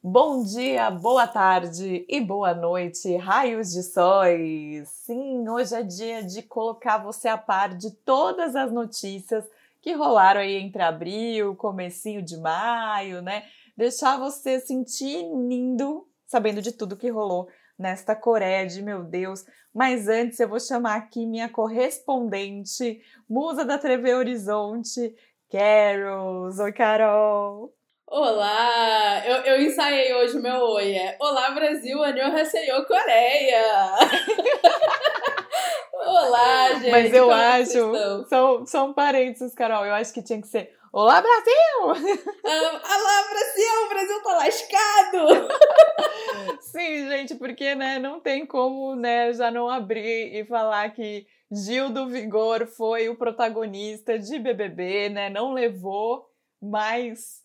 Bom dia, boa tarde e boa noite, raios de sóis! Sim, hoje é dia de colocar você a par de todas as notícias que rolaram aí entre abril, comecinho de maio, né? Deixar você sentir lindo sabendo de tudo que rolou nesta Coreia de meu Deus. Mas antes eu vou chamar aqui minha correspondente, musa da TV Horizonte, Carol. Oi, Carol. Olá! Eu, eu ensaiei hoje o meu oi. É Olá, Brasil, Annyeonghaseyo, Coreia! Olá, gente! Mas eu acho, são, são parênteses, Carol, eu acho que tinha que ser Olá, Brasil! Olá, Brasil! O Brasil tá lascado! Sim, gente, porque né, não tem como né, já não abrir e falar que Gil do Vigor foi o protagonista de BBB, né? Não levou, mas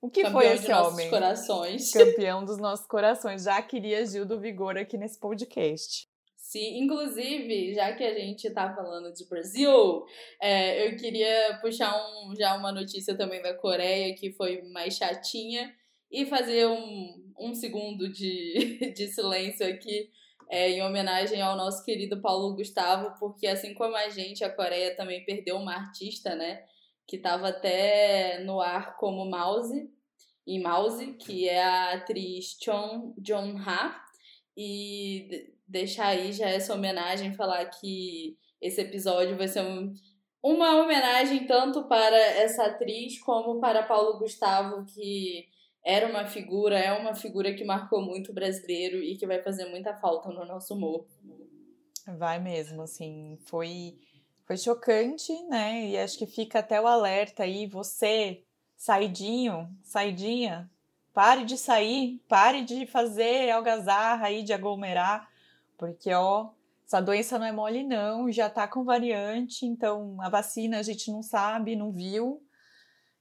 o que Campeão foi esse homem? nossos corações. Campeão dos nossos corações. Já queria Gil do Vigor aqui nesse podcast. Sim, inclusive, já que a gente tá falando de Brasil, é, eu queria puxar um, já uma notícia também da Coreia que foi mais chatinha e fazer um, um segundo de, de silêncio aqui é, em homenagem ao nosso querido Paulo Gustavo, porque assim como a gente, a Coreia também perdeu uma artista, né? Que estava até no ar como Mouse, em Mouse, que é a atriz Chon Jong-ha. E deixar aí já essa homenagem, falar que esse episódio vai ser um, uma homenagem tanto para essa atriz como para Paulo Gustavo, que era uma figura, é uma figura que marcou muito o brasileiro e que vai fazer muita falta no nosso humor. Vai mesmo, assim, foi foi chocante, né? E acho que fica até o alerta aí, você, saidinho, saidinha, pare de sair, pare de fazer algazarra aí, de aglomerar, porque, ó, essa doença não é mole, não, já tá com variante, então a vacina a gente não sabe, não viu.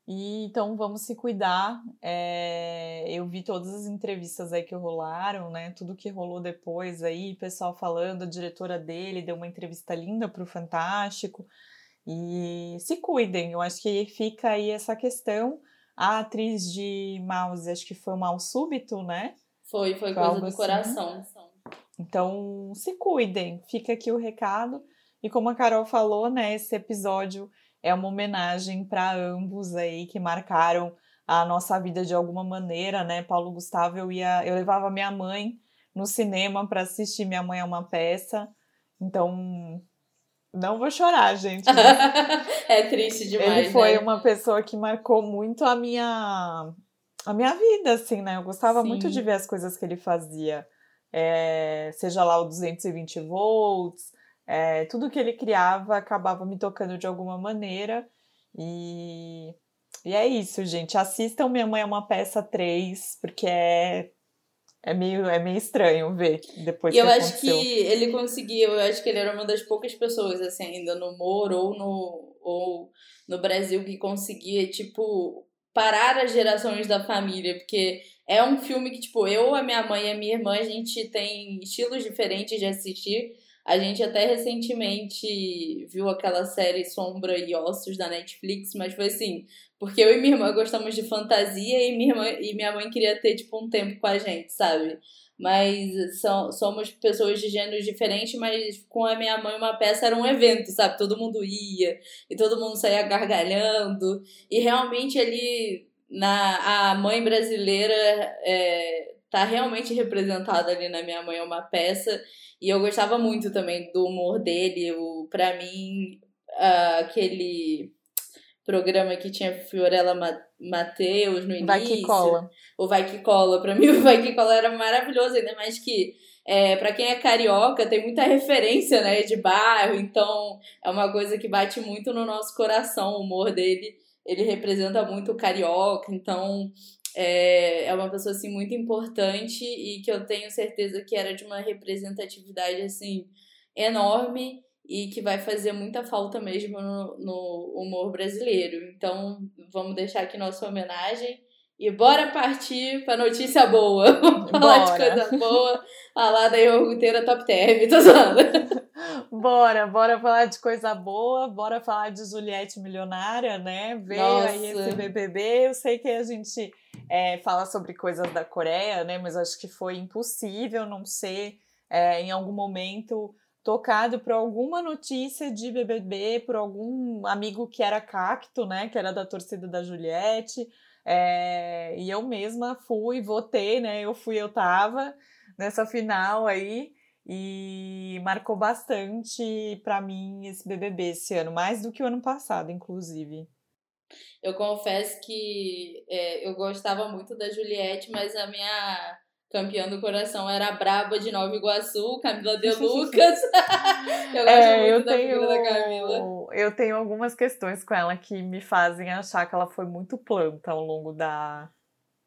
E então vamos se cuidar. É, eu vi todas as entrevistas aí que rolaram, né? Tudo que rolou depois aí, pessoal falando, a diretora dele deu uma entrevista linda pro Fantástico. E se cuidem, eu acho que fica aí essa questão. A atriz de Mouse, acho que foi um mal súbito, né? Foi, foi, foi coisa do assim. coração. Então, se cuidem. Fica aqui o recado. E como a Carol falou, né, esse episódio é uma homenagem para ambos aí que marcaram a nossa vida de alguma maneira, né? Paulo Gustavo, eu ia, eu levava minha mãe no cinema para assistir Minha Mãe é uma peça. Então, não vou chorar, gente. é triste demais. Ele foi né? uma pessoa que marcou muito a minha a minha vida, assim, né? Eu gostava Sim. muito de ver as coisas que ele fazia é, seja lá o 220 volts, é, tudo que ele criava acabava me tocando de alguma maneira. E, e é isso, gente. Assistam Minha Mãe é uma Peça 3, porque é, é, meio, é meio estranho ver depois e eu acho que ele conseguiu, eu acho que ele era uma das poucas pessoas, assim, ainda no humor ou no, ou no Brasil que conseguia, tipo, parar as gerações da família, porque é um filme que, tipo, eu, a minha mãe e a minha irmã, a gente tem estilos diferentes de assistir. A gente até recentemente viu aquela série Sombra e Ossos da Netflix, mas foi assim, porque eu e minha irmã gostamos de fantasia e minha, irmã, e minha mãe queria ter, tipo, um tempo com a gente, sabe? Mas são, somos pessoas de gêneros diferentes, mas com a minha mãe uma peça era um evento, sabe? Todo mundo ia e todo mundo saía gargalhando. E realmente ali na a mãe brasileira é, tá realmente representada ali na minha mãe é uma peça. E eu gostava muito também do humor dele o para mim uh, aquele programa que tinha Fiorella Mateus no início vai que cola. O vai que cola para mim o vai que cola era maravilhoso ainda mais que é, para quem é carioca, tem muita referência, né, de bairro, então é uma coisa que bate muito no nosso coração, o humor dele. Ele representa muito o carioca, então é, é uma pessoa assim muito importante e que eu tenho certeza que era de uma representatividade assim enorme e que vai fazer muita falta mesmo no, no humor brasileiro. Então, vamos deixar aqui nossa homenagem e bora partir pra notícia boa. Vamos falar de coisa boa. Falar da iogurteira top term, tô falando. Bora, bora falar de coisa boa, bora falar de Juliette Milionária, né? Veio Nossa. aí esse BBB. Eu sei que a gente é, fala sobre coisas da Coreia, né? Mas acho que foi impossível não ser é, em algum momento tocado por alguma notícia de BBB, por algum amigo que era cacto, né? Que era da torcida da Juliette. É, e eu mesma fui, votei, né? Eu fui, eu tava nessa final aí e marcou bastante para mim esse BBB esse ano, mais do que o ano passado, inclusive. Eu confesso que é, eu gostava muito da Juliette, mas a minha campeã do coração era a Braba de Nova Iguaçu, Camila De Lucas. eu gosto é, muito eu da tenho, da Camila. Eu tenho algumas questões com ela que me fazem achar que ela foi muito planta ao longo da,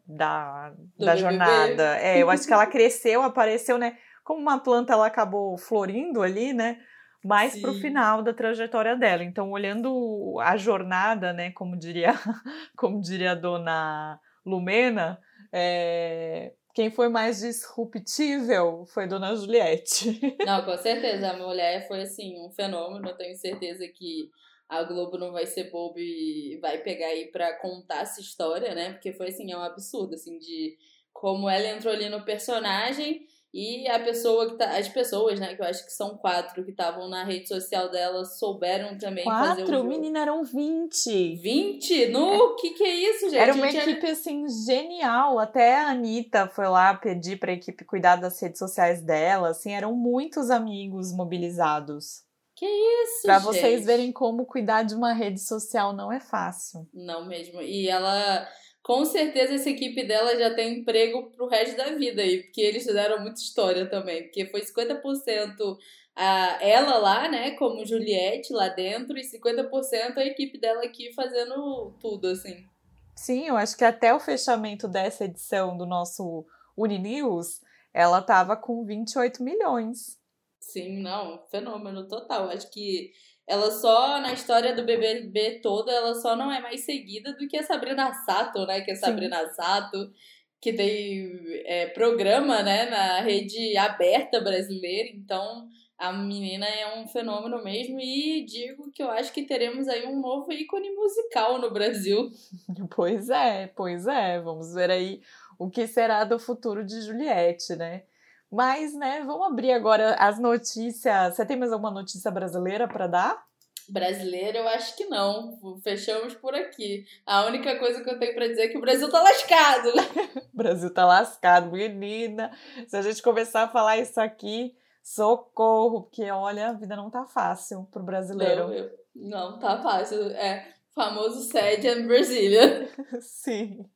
da, da jornada. É, eu acho que ela cresceu, apareceu, né? Como uma planta, ela acabou florindo ali, né? Mais para o final da trajetória dela. Então, olhando a jornada, né? Como diria, como diria a dona Lumena, é, quem foi mais disruptível foi Dona Juliette. Não, com certeza. A mulher foi, assim, um fenômeno. Eu tenho certeza que a Globo não vai ser bobo e vai pegar aí pra contar essa história, né? Porque foi, assim, é um absurdo, assim, de como ela entrou ali no personagem e a pessoa que tá. As pessoas, né? Que eu acho que são quatro que estavam na rede social dela souberam também quatro? fazer o jogo. Menina, eram 20. 20? No? O que, que é isso, gente? Era uma equipe, assim, genial. Até a Anitta foi lá pedir pra equipe cuidar das redes sociais dela. Assim, eram muitos amigos mobilizados. Que isso, Pra gente. vocês verem como cuidar de uma rede social não é fácil. Não mesmo. E ela com certeza essa equipe dela já tem emprego pro resto da vida aí, porque eles fizeram muita história também, porque foi 50% a ela lá, né, como Juliette lá dentro, e 50% a equipe dela aqui fazendo tudo, assim. Sim, eu acho que até o fechamento dessa edição do nosso Uninews, ela tava com 28 milhões. Sim, não, fenômeno total. Acho que ela só, na história do BBB toda, ela só não é mais seguida do que a Sabrina Sato, né? Que é Sabrina Sim. Sato, que tem é, programa, né, na rede aberta brasileira. Então, a menina é um fenômeno mesmo e digo que eu acho que teremos aí um novo ícone musical no Brasil. Pois é, pois é. Vamos ver aí o que será do futuro de Juliette, né? Mas, né, vamos abrir agora as notícias. Você tem mais alguma notícia brasileira para dar? Brasileira, eu acho que não. Fechamos por aqui. A única coisa que eu tenho para dizer é que o Brasil tá lascado. o Brasil tá lascado, menina. Se a gente começar a falar isso aqui, socorro, porque olha, a vida não tá fácil pro brasileiro. Não, não tá fácil. É famoso sede em Brasília. Sim.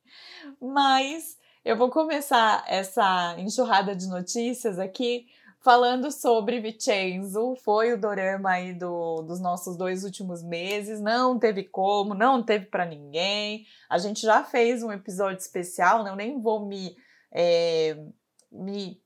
Mas eu vou começar essa enxurrada de notícias aqui falando sobre Vincenzo. Foi o dorama aí do, dos nossos dois últimos meses. Não teve como, não teve para ninguém. A gente já fez um episódio especial, né? Eu nem vou me, é, me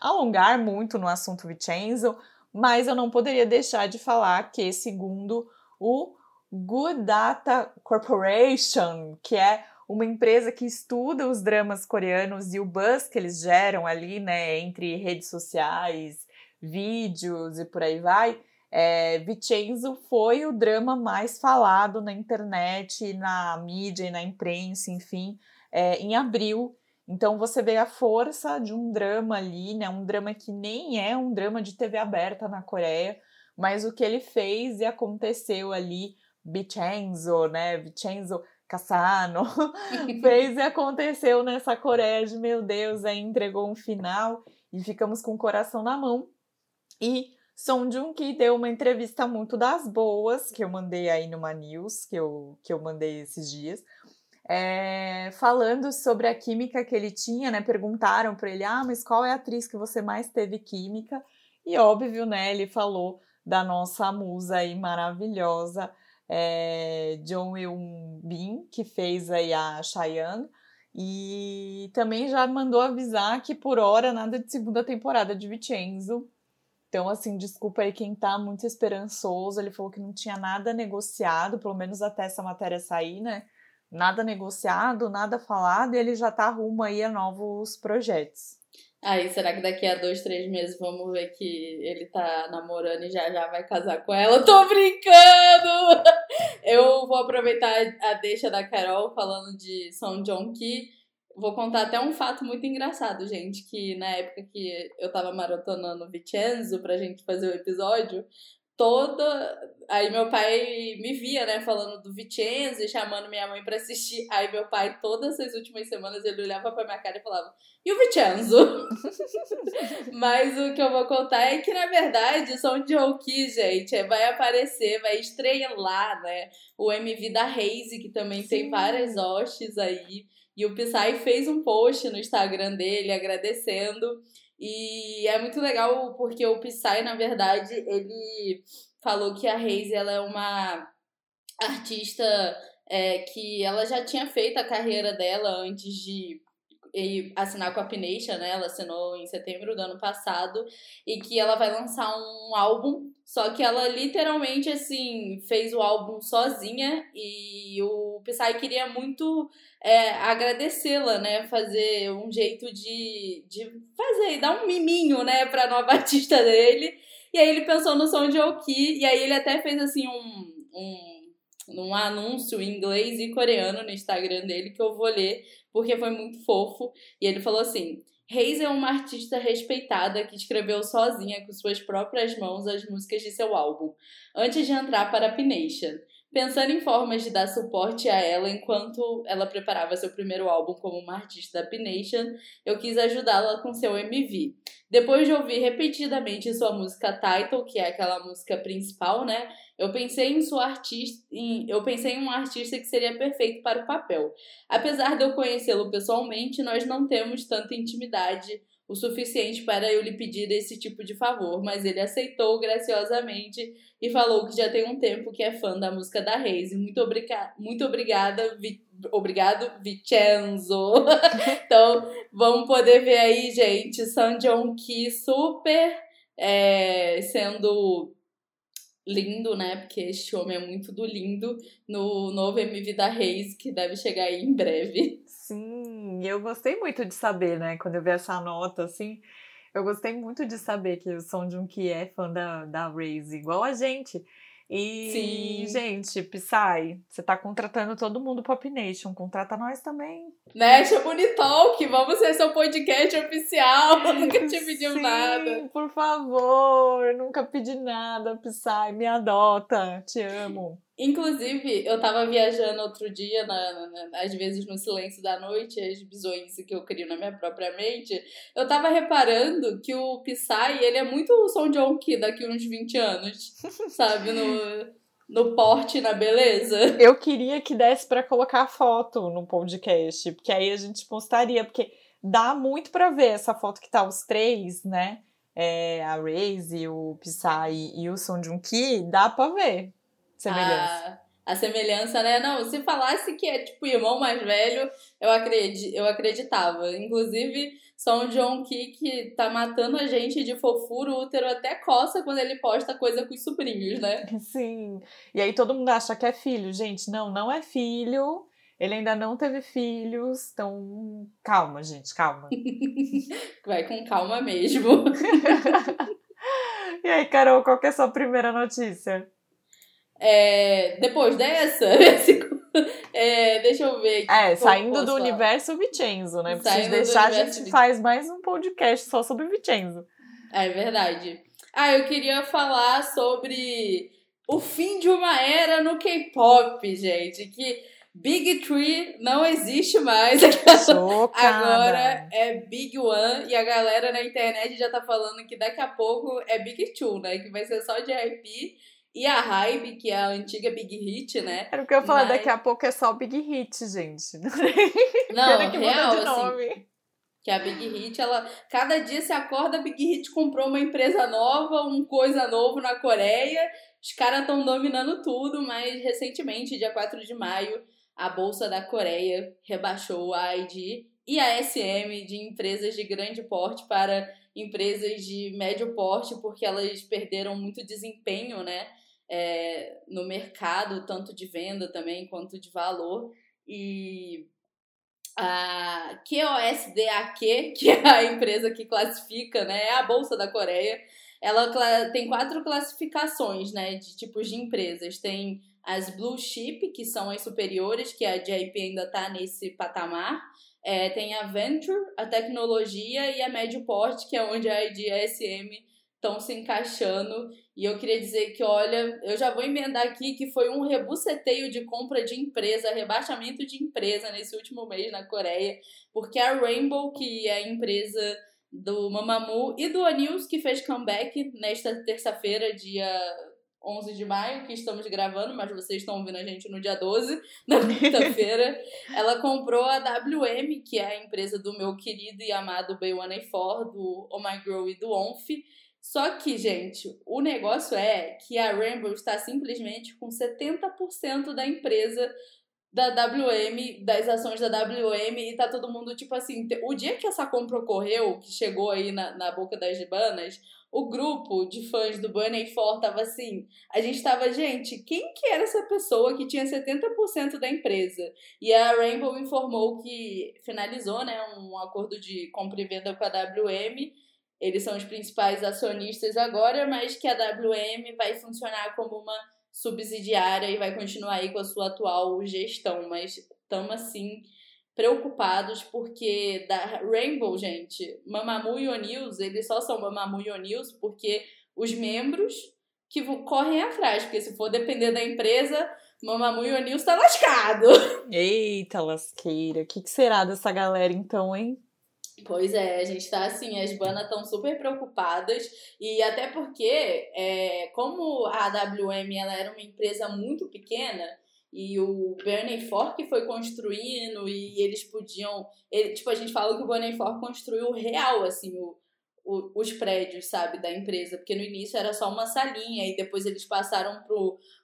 alongar muito no assunto Vincenzo, mas eu não poderia deixar de falar que, segundo o Good Data Corporation, que é uma empresa que estuda os dramas coreanos e o buzz que eles geram ali, né, entre redes sociais, vídeos e por aí vai, é, Vincenzo foi o drama mais falado na internet, na mídia e na imprensa, enfim, é, em abril. Então você vê a força de um drama ali, né? Um drama que nem é um drama de TV aberta na Coreia, mas o que ele fez e aconteceu ali, Vincenzo, né? Vincenzo Cassano fez e aconteceu nessa Coreia de meu Deus, aí entregou um final e ficamos com o coração na mão. E Song Joong Ki deu uma entrevista muito das boas, que eu mandei aí numa news, que eu, que eu mandei esses dias, é, falando sobre a química que ele tinha, né? Perguntaram para ele, ah, mas qual é a atriz que você mais teve química? E óbvio, né? Ele falou da nossa musa aí maravilhosa, é, John Eun Bin, que fez aí a Cheyenne, e também já mandou avisar que por hora nada de segunda temporada de Vincenzo. Então, assim, desculpa aí quem tá muito esperançoso. Ele falou que não tinha nada negociado, pelo menos até essa matéria sair, né? nada negociado, nada falado, e ele já tá rumo aí a novos projetos. Aí, será que daqui a dois, três meses vamos ver que ele tá namorando e já já vai casar com ela? Tô brincando! Eu vou aproveitar a deixa da Carol falando de São John Key. Vou contar até um fato muito engraçado, gente, que na época que eu tava maratonando Vincenzo pra gente fazer o episódio, toda. Aí meu pai me via, né, falando do Vicenzo e chamando minha mãe para assistir. Aí meu pai, todas as últimas semanas, ele olhava pra minha cara e falava: E o Vicenzo? Mas o que eu vou contar é que, na verdade, Som de Roki, gente, vai aparecer, vai estrelar, né? O MV da Reise, que também Sim. tem várias hostes aí. E o Psy fez um post no Instagram dele agradecendo. E é muito legal porque o Psy, na verdade, ele falou que a Reise ela é uma artista é, que ela já tinha feito a carreira dela antes de assinar com a Pination, né? Ela assinou em setembro do ano passado e que ela vai lançar um álbum, só que ela literalmente assim fez o álbum sozinha e o Psy queria muito é, agradecê-la, né? Fazer um jeito de, de fazer, dar um miminho, né, pra nova artista dele. E aí ele pensou no som de Oki, e aí ele até fez assim um, um, um anúncio em inglês e coreano no Instagram dele que eu vou ler, porque foi muito fofo. E ele falou assim: Reis é uma artista respeitada que escreveu sozinha com suas próprias mãos as músicas de seu álbum, antes de entrar para a Pination pensando em formas de dar suporte a ela enquanto ela preparava seu primeiro álbum como uma artista da P-Nation, eu quis ajudá-la com seu MV. Depois de ouvir repetidamente sua música Title, que é aquela música principal, né? Eu pensei em sua artista, em, eu pensei em um artista que seria perfeito para o papel. Apesar de eu conhecê-lo pessoalmente, nós não temos tanta intimidade o suficiente para eu lhe pedir esse tipo de favor, mas ele aceitou graciosamente e falou que já tem um tempo que é fã da música da Reise. Muito, obriga muito obrigada, Vi obrigado, Vicenzo. então, vamos poder ver aí, gente, San John Ki super é, sendo lindo, né? Porque este homem é muito do lindo no novo MV da Reis, que deve chegar aí em breve. Sim, eu gostei muito de saber, né? Quando eu vi essa nota, assim, eu gostei muito de saber que o Son Jun Ki é fã da, da Raze, igual a gente. E, Sim. gente, Psy, você tá contratando todo mundo pro Nation, contrata nós também. Né, Talk, vamos ser seu podcast oficial, nunca te pediu Sim, nada. por favor, nunca pedi nada, Psy, me adota, te amo. Inclusive, eu tava viajando outro dia, na, na, às vezes no silêncio da noite, as bizonhas que eu crio na minha própria mente, eu tava reparando que o Psy, ele é muito o Som John Key daqui uns 20 anos, sabe? No, no porte, na beleza. Eu queria que desse para colocar foto no podcast, porque aí a gente postaria, porque dá muito para ver essa foto que tá os três, né? É, a Raze, o Psy e o Son Jun Ki, dá pra ver semelhança. A, a semelhança, né? Não, se falasse que é tipo irmão mais velho, eu, acredit, eu acreditava. Inclusive, só um John que tá matando a gente de fofura, o útero até coça quando ele posta coisa com os sobrinhos, né? Sim. E aí todo mundo acha que é filho. Gente, não, não é filho. Ele ainda não teve filhos, então calma, gente, calma. Vai com calma mesmo. e aí, Carol, qual que é a sua primeira notícia? É, depois dessa, é, deixa eu ver. É, saindo do falar. universo Vicenzo, né? Vocês deixar, a gente faz mais um podcast só sobre Vicenzo. É verdade. Ah, eu queria falar sobre o fim de uma era no K-pop, gente. Que Big Tree não existe mais. Agora é Big One e a galera na internet já tá falando que daqui a pouco é Big Two, né? Que vai ser só de IP e a Hybe, que é a antiga Big Hit, né? Era o que eu ia falar, Mas... daqui a pouco é só Big Hit, gente. Não, que real, de nome. Assim, que a Big Hit, ela... Cada dia se acorda, a Big Hit comprou uma empresa nova, um coisa novo na Coreia. Os caras estão dominando tudo, mas recentemente, dia 4 de maio, a Bolsa da Coreia rebaixou a ID e a SM de empresas de grande porte para empresas de médio porte, porque elas perderam muito desempenho, né? é, no mercado, tanto de venda também quanto de valor. e a QOSDAQ, que é a empresa que classifica, né, é a bolsa da Coreia. Ela tem quatro classificações, né, de tipos de empresas. Tem as blue chip, que são as superiores, que a JP ainda está nesse patamar. É, tem a venture, a tecnologia e a médio porte, que é onde a ID e a SM estão se encaixando. E eu queria dizer que, olha, eu já vou emendar aqui que foi um rebuceteio de compra de empresa, rebaixamento de empresa nesse último mês na Coreia, porque a Rainbow, que é a empresa do Mamamoo e do Anils, que fez comeback nesta terça-feira, dia 11 de maio, que estamos gravando, mas vocês estão ouvindo a gente no dia 12, na quinta-feira. ela comprou a WM, que é a empresa do meu querido e amado Bay1A4, do Oh My Girl e do Onf. Só que, gente, o negócio é que a Rainbow está simplesmente com 70% da empresa da WM, das ações da WM, e tá todo mundo, tipo assim, o dia que essa compra ocorreu, que chegou aí na, na boca das gibanas, o grupo de fãs do Bunny For tava assim, a gente tava, gente, quem que era essa pessoa que tinha 70% da empresa? E a Rainbow informou que finalizou, né, um acordo de compra e venda com a WM, eles são os principais acionistas agora, mas que a WM vai funcionar como uma subsidiária e vai continuar aí com a sua atual gestão. Mas estamos assim preocupados porque da Rainbow, gente, Mamamoo e O'Neills, eles só são Mamamoo e O'Neills porque os membros que correm atrás, porque se for depender da empresa, Mamamoo e O'Neills tá lascado. Eita lasqueira, o que, que será dessa galera então, hein? Pois é, a gente tá assim, as banas estão super preocupadas e até porque, é, como a AWM ela era uma empresa muito pequena e o Bernie Fork foi construindo e eles podiam, ele, tipo a gente fala que o Bernie Fork construiu real assim o o, os prédios, sabe, da empresa, porque no início era só uma salinha e depois eles passaram para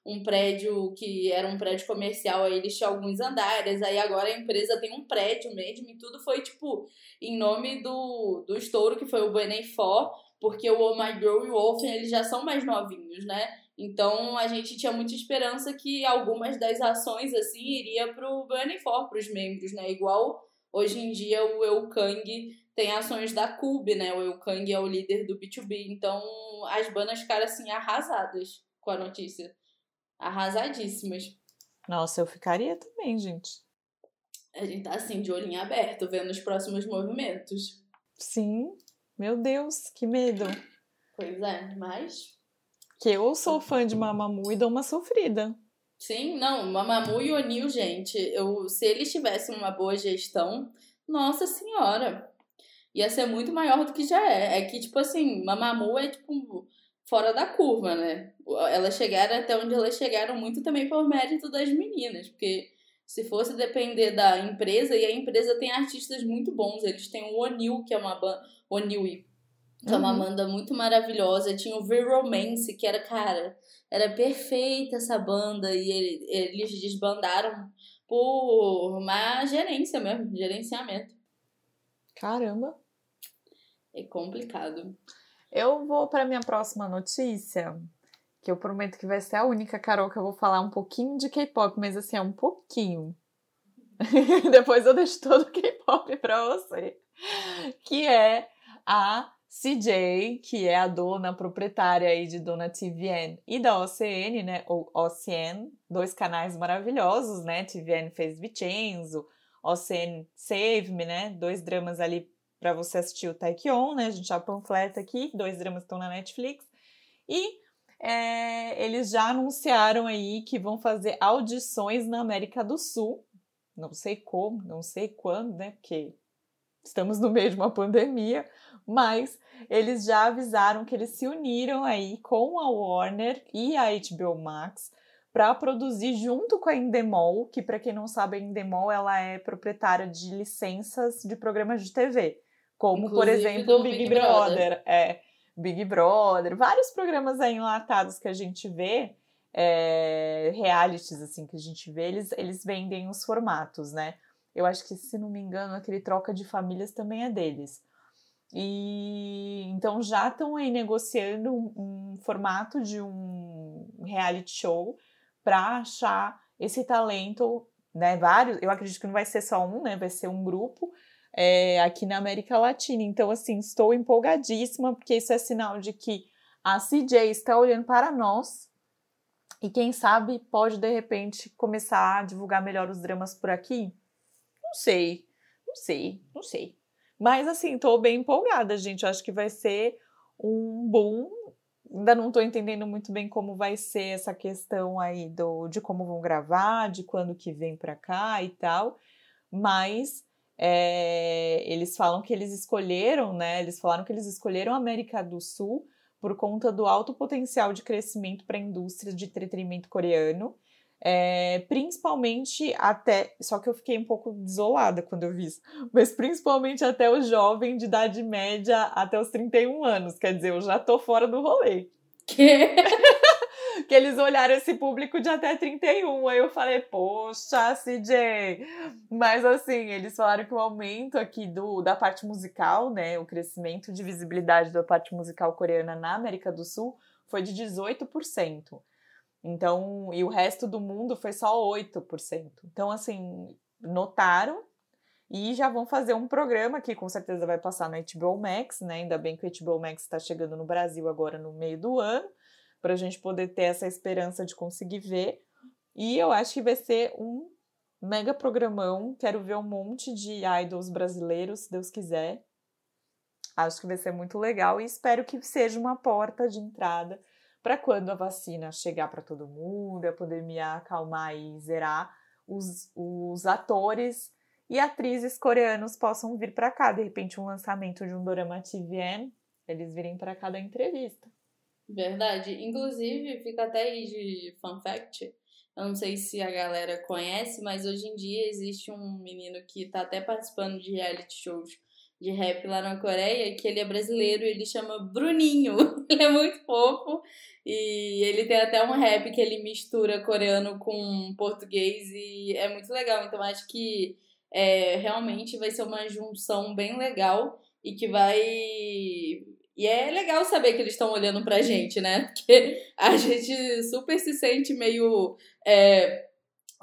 um prédio que era um prédio comercial, aí eles tinham alguns andares, aí agora a empresa tem um prédio mesmo e tudo foi, tipo, em nome do, do estouro que foi o Benem For, porque o Oh My Girl e o Wolfen, eles já são mais novinhos, né? Então a gente tinha muita esperança que algumas das ações, assim, iria pro Burning For, pros membros, né? Igual hoje em dia o Eu Kang tem ações da Cube, né? O Eukang é o líder do B2B. Então, as banas ficaram, assim, arrasadas com a notícia. Arrasadíssimas. Nossa, eu ficaria também, gente. A gente tá, assim, de olhinho aberto, vendo os próximos movimentos. Sim. Meu Deus, que medo. Pois é, mas... Que eu sou fã de Mamamoo e dou uma sofrida. Sim, não, Mamamoo e Onil, gente, eu, se eles tivessem uma boa gestão, nossa senhora, ia ser muito maior do que já é. É que, tipo assim, Mamamoo é, tipo, fora da curva, né? Elas chegaram até onde elas chegaram muito também por mérito das meninas, porque se fosse depender da empresa, e a empresa tem artistas muito bons, eles têm o Onil, que é uma banda, Onil, que é uma uhum. banda muito maravilhosa, tinha o V-Romance, que era, cara, era perfeita essa banda, e eles desbandaram por uma gerência mesmo, gerenciamento. Caramba! é complicado. Eu vou para minha próxima notícia, que eu prometo que vai ser a única, Carol, que eu vou falar um pouquinho de K-pop, mas assim, é um pouquinho. Depois eu deixo todo o K-pop para você. Que é a CJ, que é a dona proprietária aí de Dona TVN e da OCN, né? Ou OCN, dois canais maravilhosos, né? TVN fez Vincenzo, OCN Save Me, né? Dois dramas ali para você assistir o Taekyon, né? A gente já panfleta aqui, dois dramas estão na Netflix. E é, eles já anunciaram aí que vão fazer audições na América do Sul. Não sei como, não sei quando, né? Porque estamos no meio de uma pandemia, mas eles já avisaram que eles se uniram aí com a Warner e a HBO Max para produzir junto com a Endemol, que para quem não sabe, a Endemol ela é proprietária de licenças de programas de TV. Como, Inclusive, por exemplo, o Big, Big Brother. Brother. É, Big Brother, vários programas aí enlatados que a gente vê, é, realities assim que a gente vê, eles, eles vendem os formatos, né? Eu acho que, se não me engano, aquele troca de famílias também é deles. E então já estão aí negociando um, um, formato de um reality show para achar esse talento né? Vários, eu acredito que não vai ser só um, né? Vai ser um grupo é, aqui na América Latina. Então, assim, estou empolgadíssima, porque isso é sinal de que a CJ está olhando para nós e quem sabe pode de repente começar a divulgar melhor os dramas por aqui? Não sei, não sei, não sei. Mas assim, tô bem empolgada, gente. Eu acho que vai ser um boom. Ainda não tô entendendo muito bem como vai ser essa questão aí do, de como vão gravar, de quando que vem pra cá e tal. Mas é, eles falam que eles escolheram, né? Eles falaram que eles escolheram a América do Sul por conta do alto potencial de crescimento para a indústria de entretenimento coreano. É, principalmente até. Só que eu fiquei um pouco desolada quando eu vi isso. Mas principalmente até o jovem de idade média até os 31 anos. Quer dizer, eu já tô fora do rolê. Que? que eles olharam esse público de até 31. Aí eu falei, poxa, CJ. Mas assim, eles falaram que o aumento aqui do, da parte musical, né, o crescimento de visibilidade da parte musical coreana na América do Sul foi de 18%. Então, e o resto do mundo foi só 8%. Então, assim, notaram e já vão fazer um programa que com certeza vai passar na HBO Max, né? Ainda bem que o HBO Max está chegando no Brasil agora no meio do ano para a gente poder ter essa esperança de conseguir ver. E eu acho que vai ser um mega programão. Quero ver um monte de idols brasileiros, se Deus quiser. Acho que vai ser muito legal e espero que seja uma porta de entrada para quando a vacina chegar para todo mundo, a pandemia acalmar e zerar, os, os atores e atrizes coreanos possam vir para cá. De repente, um lançamento de um dorama TVN, eles virem para cá da entrevista. Verdade. Inclusive, fica até aí de fun fact. Eu não sei se a galera conhece, mas hoje em dia existe um menino que tá até participando de reality shows de rap lá na Coreia, que ele é brasileiro e ele chama Bruninho. Ele é muito fofo e ele tem até um rap que ele mistura coreano com português e é muito legal. Então acho que é, realmente vai ser uma junção bem legal e que vai e é legal saber que eles estão olhando pra gente, né? Porque a gente super se sente meio é,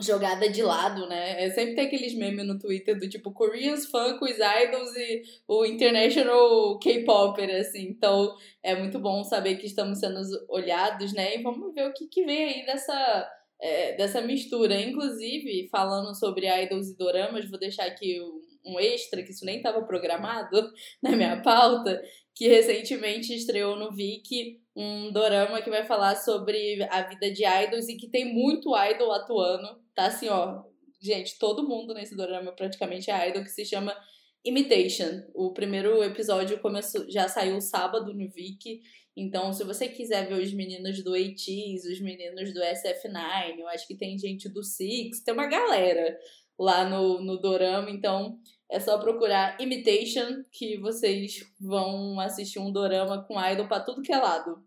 jogada de lado, né? É, sempre tem aqueles memes no Twitter do tipo Koreans funk os idols e o international K-popper, assim. Então é muito bom saber que estamos sendo olhados, né? E vamos ver o que, que vem aí dessa. É, dessa mistura. Inclusive, falando sobre idols e doramas, vou deixar aqui um extra, que isso nem estava programado na minha pauta, que recentemente estreou no Viki um dorama que vai falar sobre a vida de idols e que tem muito idol atuando. Tá assim, ó. Gente, todo mundo nesse dorama praticamente é idol, que se chama Imitation. O primeiro episódio começou, já saiu sábado no Viki. Então, se você quiser ver os meninos do ATEEZ, os meninos do SF9, eu acho que tem gente do Six, tem uma galera lá no, no Dorama. Então, é só procurar Imitation, que vocês vão assistir um dorama com idol pra tudo que é lado.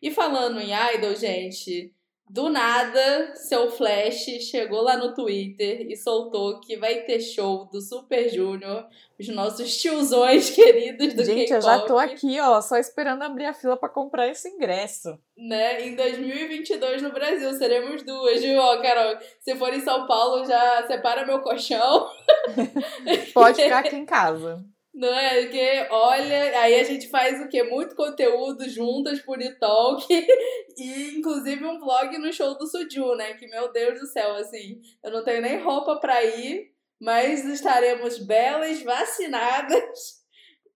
E falando em idol, gente, do nada, seu Flash chegou lá no Twitter e soltou que vai ter show do Super Junior, os nossos tiozões queridos do Gente, eu já tô aqui, ó, só esperando abrir a fila para comprar esse ingresso. Né? Em 2022 no Brasil, seremos duas, viu? Ó, Carol, se for em São Paulo, já separa meu colchão. Pode ficar aqui em casa. Não é? Porque, olha, aí a gente faz o quê? Muito conteúdo juntas por Talk e inclusive um vlog no show do Suju, né? Que, meu Deus do céu, assim, eu não tenho nem roupa pra ir, mas estaremos belas, vacinadas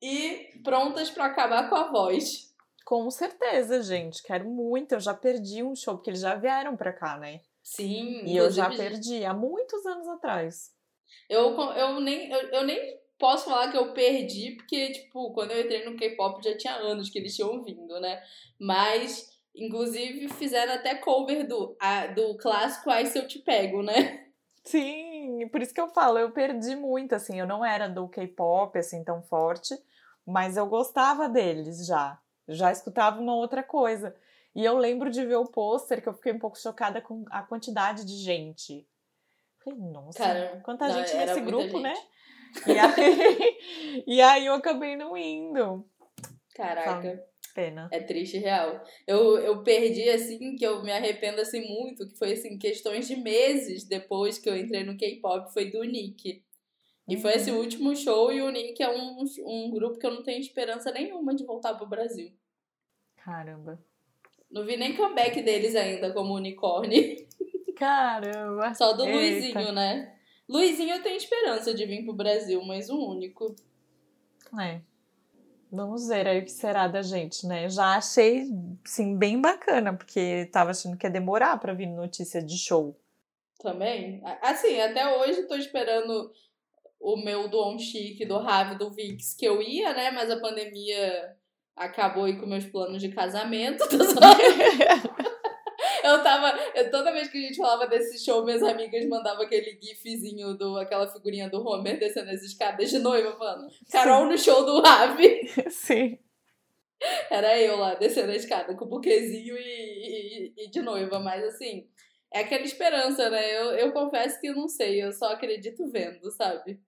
e prontas para acabar com a voz. Com certeza, gente. Quero muito. Eu já perdi um show, porque eles já vieram pra cá, né? Sim. E eu já perdi há muitos anos atrás. Eu, eu, nem, eu, eu nem posso falar que eu perdi, porque, tipo, quando eu entrei no K-pop já tinha anos que eles tinham vindo, né? Mas, inclusive, fizeram até cover do, a, do clássico Ai Se Eu Te Pego, né? Sim, por isso que eu falo, eu perdi muito, assim, eu não era do K-pop, assim, tão forte, mas eu gostava deles já, já escutava uma outra coisa. E eu lembro de ver o pôster que eu fiquei um pouco chocada com a quantidade de gente. Falei, nossa, Cara, quanta não, gente nesse grupo, gente. né? E aí, e aí eu acabei não indo. Caraca. Pena. É triste real. Eu, eu perdi, assim, que eu me arrependo, assim, muito, que foi, assim, questões de meses depois que eu entrei no K-pop, foi do Nick. E foi esse Uhum. último show e o Nick é um, um grupo que eu não tenho esperança nenhuma de voltar pro Brasil. Caramba. Não vi nem comeback deles ainda como unicórnio. Caramba. Só do Eita. Luizinho, né? Luizinho eu tenho esperança de vir pro Brasil, mas o único. É. Vamos ver aí o que será da gente, né? Já achei, sim, bem bacana, porque tava achando que ia demorar pra vir notícia de show. Também. Assim, até hoje tô esperando o meu do On Chic, do Ravi, do Vix, que eu ia, né? Mas a pandemia acabou aí com meus planos de casamento. Tô só- Eu tava. eu- toda vez que a gente falava desse show, minhas amigas mandavam aquele gifzinho do aquela figurinha do Homer descendo as escadas de noiva, falando. Carol no show do Ravi. Sim. Era eu lá, descendo a escada com o buquezinho e, e, e de noiva, mas assim, é aquela esperança, né? Eu, eu confesso que eu não sei, eu só acredito vendo, sabe?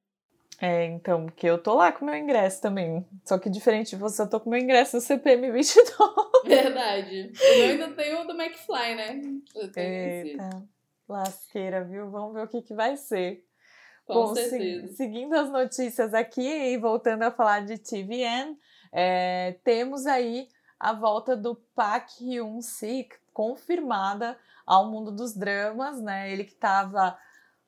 É, então, porque eu tô lá com meu ingresso também. Só que diferente de você, eu tô com meu ingresso no CPM 22. Verdade. O meu ainda tem o do McFly, né? Eu tenho esse. Eita, lasqueira, viu? Vamos ver o que, que vai ser. Com Bom, se- certeza. seguindo as notícias aqui e voltando a falar de TVN, é, temos aí a volta do Park Hyun-sik confirmada ao mundo dos dramas, né? Ele que estava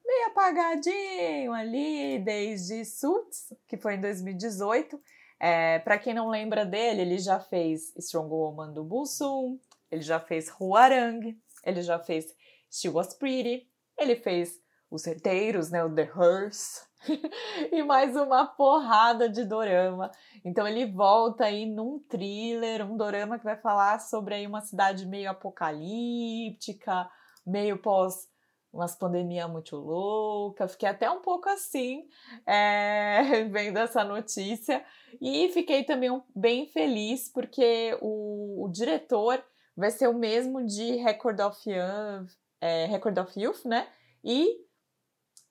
meio apagadinho ali desde Suits, que foi em 2018. É, Para quem não lembra dele, ele já fez Strong Woman do Busum, ele já fez Huarang, ele já fez She Was Pretty, ele fez Os Certeiros, né, o The Hearse, e mais uma porrada de dorama. Então ele volta aí num thriller, um dorama que vai falar sobre aí uma cidade meio apocalíptica, meio pós umas pandemia muito louca. Fiquei até um pouco assim é, vendo essa notícia e fiquei também bem feliz porque o, o diretor vai ser o mesmo de Record of Youth, é, Record of Youth, né? E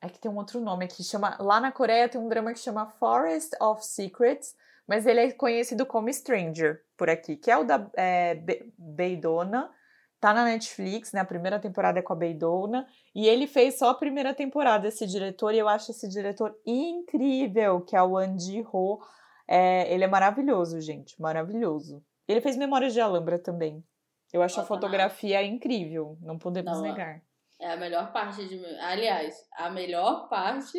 é que tem um outro nome aqui, chama lá na Coreia tem um drama que chama Forest of Secrets, mas ele é conhecido como Stranger por aqui, que é o da é, Be- Beidona. Tá na Netflix, né? A primeira temporada é com a Beidona. E ele fez só a primeira temporada, esse diretor, e eu acho esse diretor incrível, que é o Andy Ho. É, ele é maravilhoso, gente, maravilhoso. Ele fez Memórias de Alhambra também. Eu acho a Nossa, fotografia incrível, não podemos Não, negar. É a melhor parte de. Aliás, a melhor parte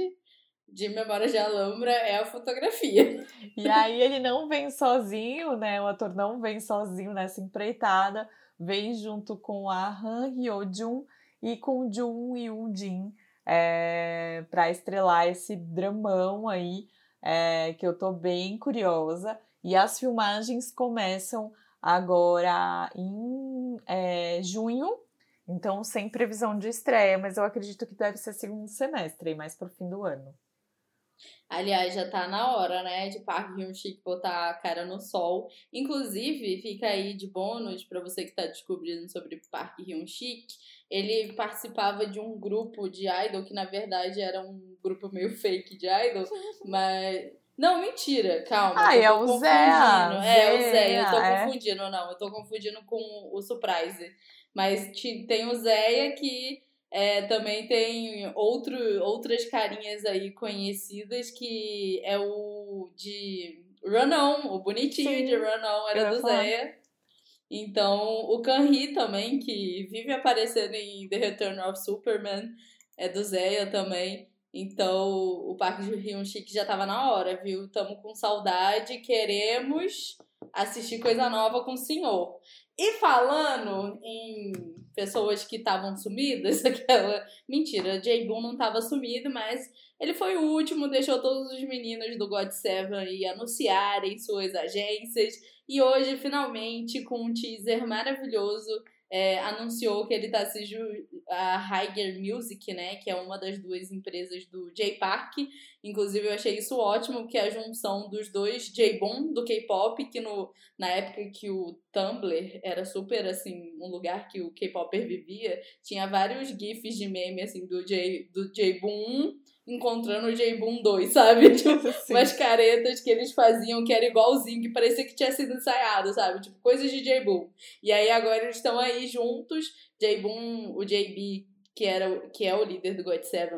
de Memórias de Alhambra é a fotografia. E aí ele não vem sozinho, né? O ator não vem sozinho nessa empreitada, vem junto com a Han Hyo-jun e com o Jun Yoo-jin é, para estrelar esse dramão aí, é, que eu tô bem curiosa. E as filmagens começam agora em é, junho, então sem previsão de estreia, mas eu acredito que deve ser segundo semestre, mais pro fim do ano. Aliás, já tá na hora, né, de Park Hyun-sik botar a cara no sol. Inclusive, fica aí de bônus pra você que tá descobrindo sobre Park Hyun-sik. Ele participava de um grupo de idol que na verdade era um grupo meio fake de idol, mas não, mentira, calma. Ah, é o confundindo. Zéa, É, o Zéia, eu tô é. confundindo, não, eu tô confundindo com o Surprise. Mas tem o Zéia que é, também tem outro, outras carinhas aí conhecidas que é o de Run On, o bonitinho Sim, de Run On era do. Zéia. Então, o Kanri também, que vive aparecendo em The Return of Superman, é do Zéia também. Então, o Parque de Rio Chique já tava na hora, viu? Tamo com saudade, queremos assistir coisa nova com o senhor. E falando em pessoas que estavam sumidas, aquela. Mentira, Jay Boon não tava sumido, mas ele foi o último, deixou todos os meninos do God Seven aí anunciarem suas agências. E hoje, finalmente, com um teaser maravilhoso, é, anunciou que ele tá se ju- a Higher Music, né, que é uma das duas empresas do J Park. Inclusive eu achei isso ótimo, que é a junção dos dois J-Bom do K-pop, que no, na época que o Tumblr era super assim, um lugar que o K-popper vivia, tinha vários gifs de meme assim do J do J-Boom encontrando o J-Boom 2, sabe? Tipo, umas caretas que eles faziam que era igualzinho, que parecia que tinha sido ensaiado, sabe? Tipo, coisas de J-Boom. E aí agora eles estão aí juntos, J-Boom, o JB, que, era, que é o líder do God 7,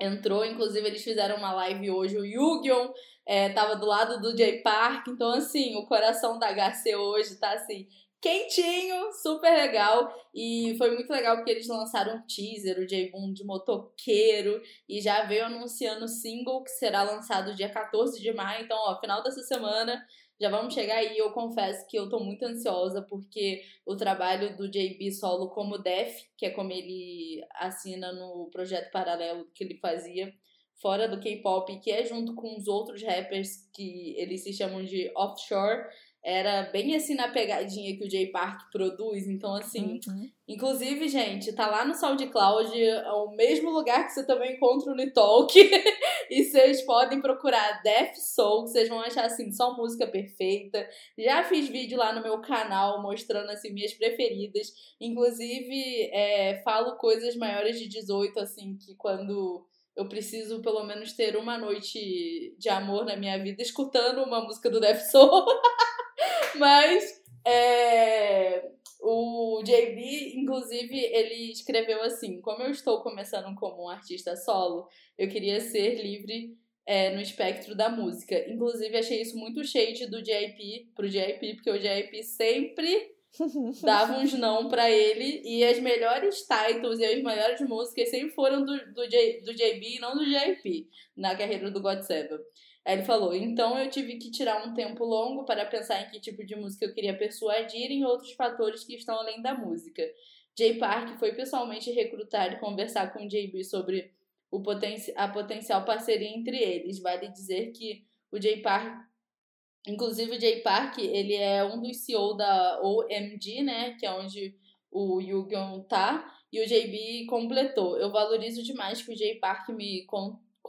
entrou, inclusive eles fizeram uma live hoje, o Yugion é, tava do lado do J Park, então assim, o coração da HC hoje tá assim, quentinho, super legal. E foi muito legal porque eles lançaram um teaser, o J-Boom de motoqueiro, e já veio anunciando o single que será lançado dia 14 de maio. Então, ó, final dessa semana já vamos chegar aí. Eu confesso que eu tô muito ansiosa porque o trabalho do JB solo como Def, que é como ele assina no projeto paralelo que ele fazia fora do K-pop, que é junto com os outros rappers que eles se chamam de offshore era bem assim na pegadinha que o Jay Park produz. Então, assim, uhum. inclusive, gente, tá lá no SoundCloud, é o mesmo lugar que você também encontra o Nitalk. e vocês podem procurar Death Soul, que vocês vão achar assim, só música perfeita. Já fiz vídeo lá no meu canal mostrando assim minhas preferidas. Inclusive, é, falo coisas maiores de 18, assim, que quando eu preciso pelo menos ter uma noite de amor na minha vida escutando uma música do Death Soul. Mas é, o JB, inclusive, ele escreveu assim: Como eu estou começando como um artista solo, eu queria ser livre é, no espectro da música. Inclusive, achei isso muito shade do JP pro JP, porque o JP sempre dava uns não pra ele e as melhores titles e as melhores músicas sempre foram do, do, J, do JB e não do JP na carreira do God Seven. Aí ele falou: então eu tive que tirar um tempo longo para pensar em que tipo de música eu queria persuadir e em outros fatores que estão além da música. Jay Park foi pessoalmente recrutar e conversar com JB sobre o poten a potencial parceria entre eles. Vale dizer que o Jay Park, inclusive o Jay Park, ele é um dos CEO da OMG, né, que é onde o Yugon tá, e o JB completou. Eu valorizo demais que o Jay Park me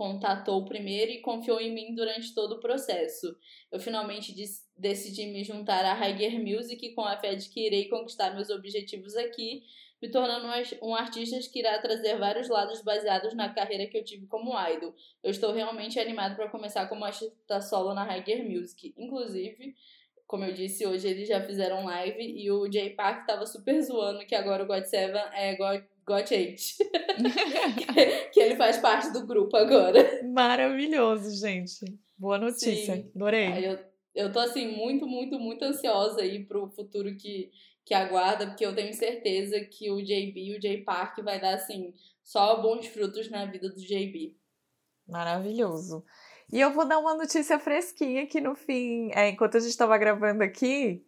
contatou primeiro e confiou em mim durante todo o processo. Eu finalmente decidi me juntar à Higher Music com a fé de que irei conquistar meus objetivos aqui, me tornando um artista que irá trazer vários lados baseados na carreira que eu tive como idol. Eu estou realmente animado para começar como artista solo na Higher Music. Inclusive, como eu disse, hoje eles já fizeram live e o Jay Park tava super zoando que agora o God Seven é God Got Eight. que ele faz parte do grupo agora. Maravilhoso, gente. Boa notícia. Sim. Adorei. Eu, eu tô, assim, muito, muito, muito ansiosa aí pro futuro que, que aguarda, porque eu tenho certeza que o JB e o J Park vai dar, assim, só bons frutos na vida do JB. Maravilhoso. E eu vou dar uma notícia fresquinha que no fim, é, enquanto a gente estava gravando aqui,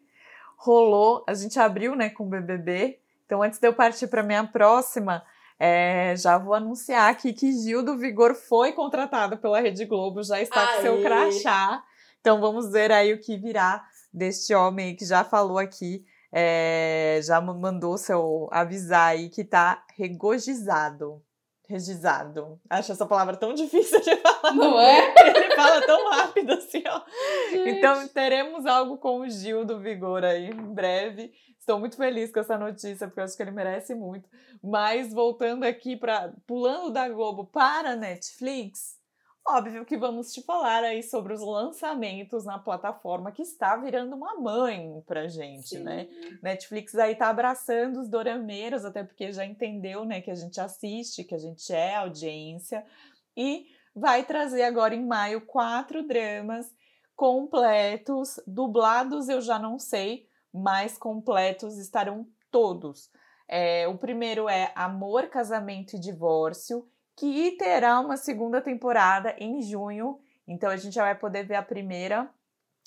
rolou, a gente abriu, né, com o BBB, então, antes de eu partir para minha próxima, é, já vou anunciar aqui que Gil do Vigor foi contratado pela Rede Globo, já está com seu crachá. Então, vamos ver aí o que virá deste homem que já falou aqui, é, já mandou seu avisar aí que está regozijado. Regizado. Acho essa palavra tão difícil de falar. Não é? Ele fala tão rápido assim, ó. Gente. Então teremos algo com o Gil do Vigor aí em breve. Estou muito feliz com essa notícia, porque eu acho que ele merece muito. Mas voltando aqui para pulando da Globo para a Netflix, óbvio que vamos te falar aí sobre os lançamentos na plataforma que está virando uma mãe pra gente, Sim. né? Netflix aí tá abraçando os dorameiros, até porque já entendeu, né, que a gente assiste, que a gente é audiência e vai trazer agora em maio quatro dramas completos, dublados eu já não sei, mais completos estarão todos. É, o primeiro é Amor, Casamento e Divórcio, que terá uma segunda temporada em junho. Então a gente já vai poder ver a primeira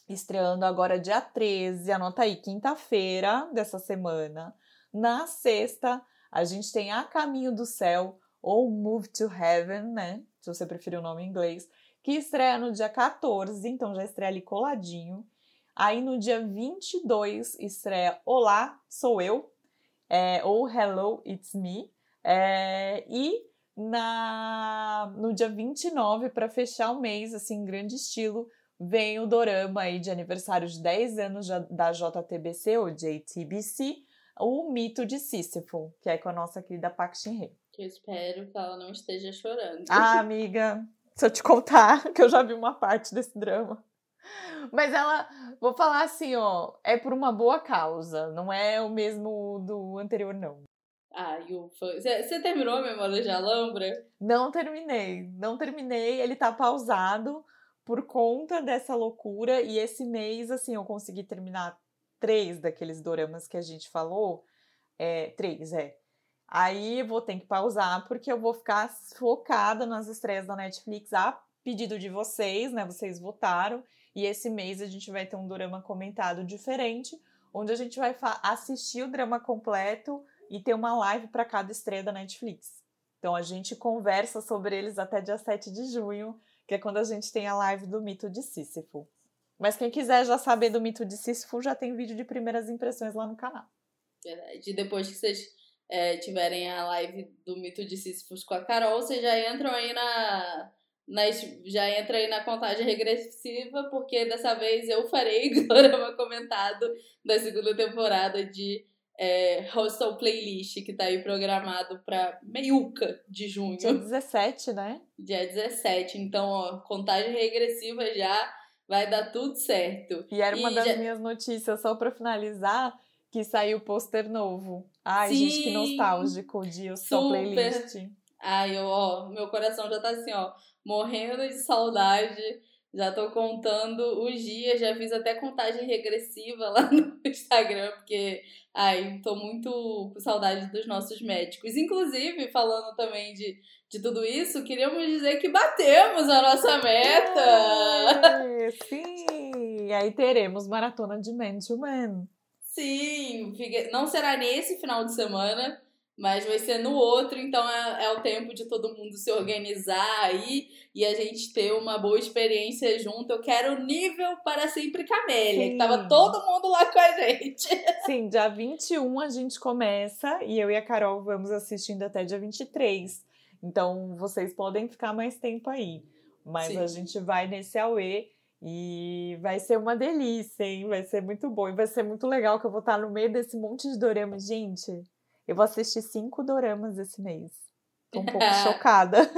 estreando agora dia 13, anota aí, quinta-feira dessa semana. Na sexta, a gente tem A Caminho do Céu ou Move to Heaven, né? Se você preferir o nome em inglês, que estreia no dia 14, então já estreia ali coladinho. Aí no dia 22 estreia Olá, Sou Eu, é, ou Hello, It's Me. É, e na, no dia 29, para fechar o mês, assim, em grande estilo, vem o dorama aí de aniversário de 10 anos da JTBC, ou JTBC, o Mito de Sísifo, que é com a nossa querida Park Shin-hye. Que eu espero que ela não esteja chorando. Ah, amiga, se eu te contar que eu já vi uma parte desse drama. Mas ela, vou falar assim, ó, é por uma boa causa, não é o mesmo do anterior, não. Ah, ufa. Você terminou a Memória de Alhambra? Não terminei, não terminei. Ele tá pausado por conta dessa loucura. E esse mês, assim, eu consegui terminar três daqueles doramas que a gente falou. É, três, é. Aí vou ter que pausar porque eu vou ficar focada nas estreias da Netflix a pedido de vocês, né? Vocês votaram. E esse mês a gente vai ter um dorama comentado diferente, onde a gente vai assistir o drama completo e ter uma live para cada estreia da Netflix. Então a gente conversa sobre eles até dia 7 de junho, que é quando a gente tem a live do mito de Sísifo. Mas quem quiser já saber do mito de Sísifo, já tem vídeo de primeiras impressões lá no canal. Verdade. E depois que vocês é, tiverem a live do mito de Sísifo com a Carol, vocês já entram aí na, já entra aí na contagem regressiva, porque dessa vez eu farei Dorama comentado da segunda temporada de é, Hostel Playlist, que tá aí programado pra meiuca de junho. Dia 17, né? Dia 17. Então, ó, contagem regressiva já vai dar tudo certo. E era uma e das já... minhas notícias, só pra finalizar, que saiu o pôster novo. Ai, Sim, gente, que nostálgico de Hostel Playlist. Ai, eu, ó, meu coração já tá assim, ó, morrendo de saudade já tô contando os dias, já fiz até contagem regressiva lá no Instagram, porque ai, tô muito com saudade dos nossos médicos. Inclusive, falando também de, de tudo isso, queríamos dizer que batemos a nossa meta! É, sim! E aí teremos maratona de Man to Man. Sim, não será nesse final de semana, mas vai ser no outro, então é, é, o tempo de todo mundo se organizar aí e a gente ter uma boa experiência junto. Eu quero nível para sempre Camélia, Sim. que tava todo mundo lá com a gente. Sim, dia 21 a gente começa e eu e a Carol vamos assistindo até dia 23. Então vocês podem ficar mais tempo aí. Mas Sim. a gente vai nesse AUE e vai ser uma delícia, hein? Vai ser muito bom. E vai ser muito legal que eu vou estar no meio desse monte de dorama. Gente, eu vou assistir cinco doramas esse mês. Tô um pouco chocada.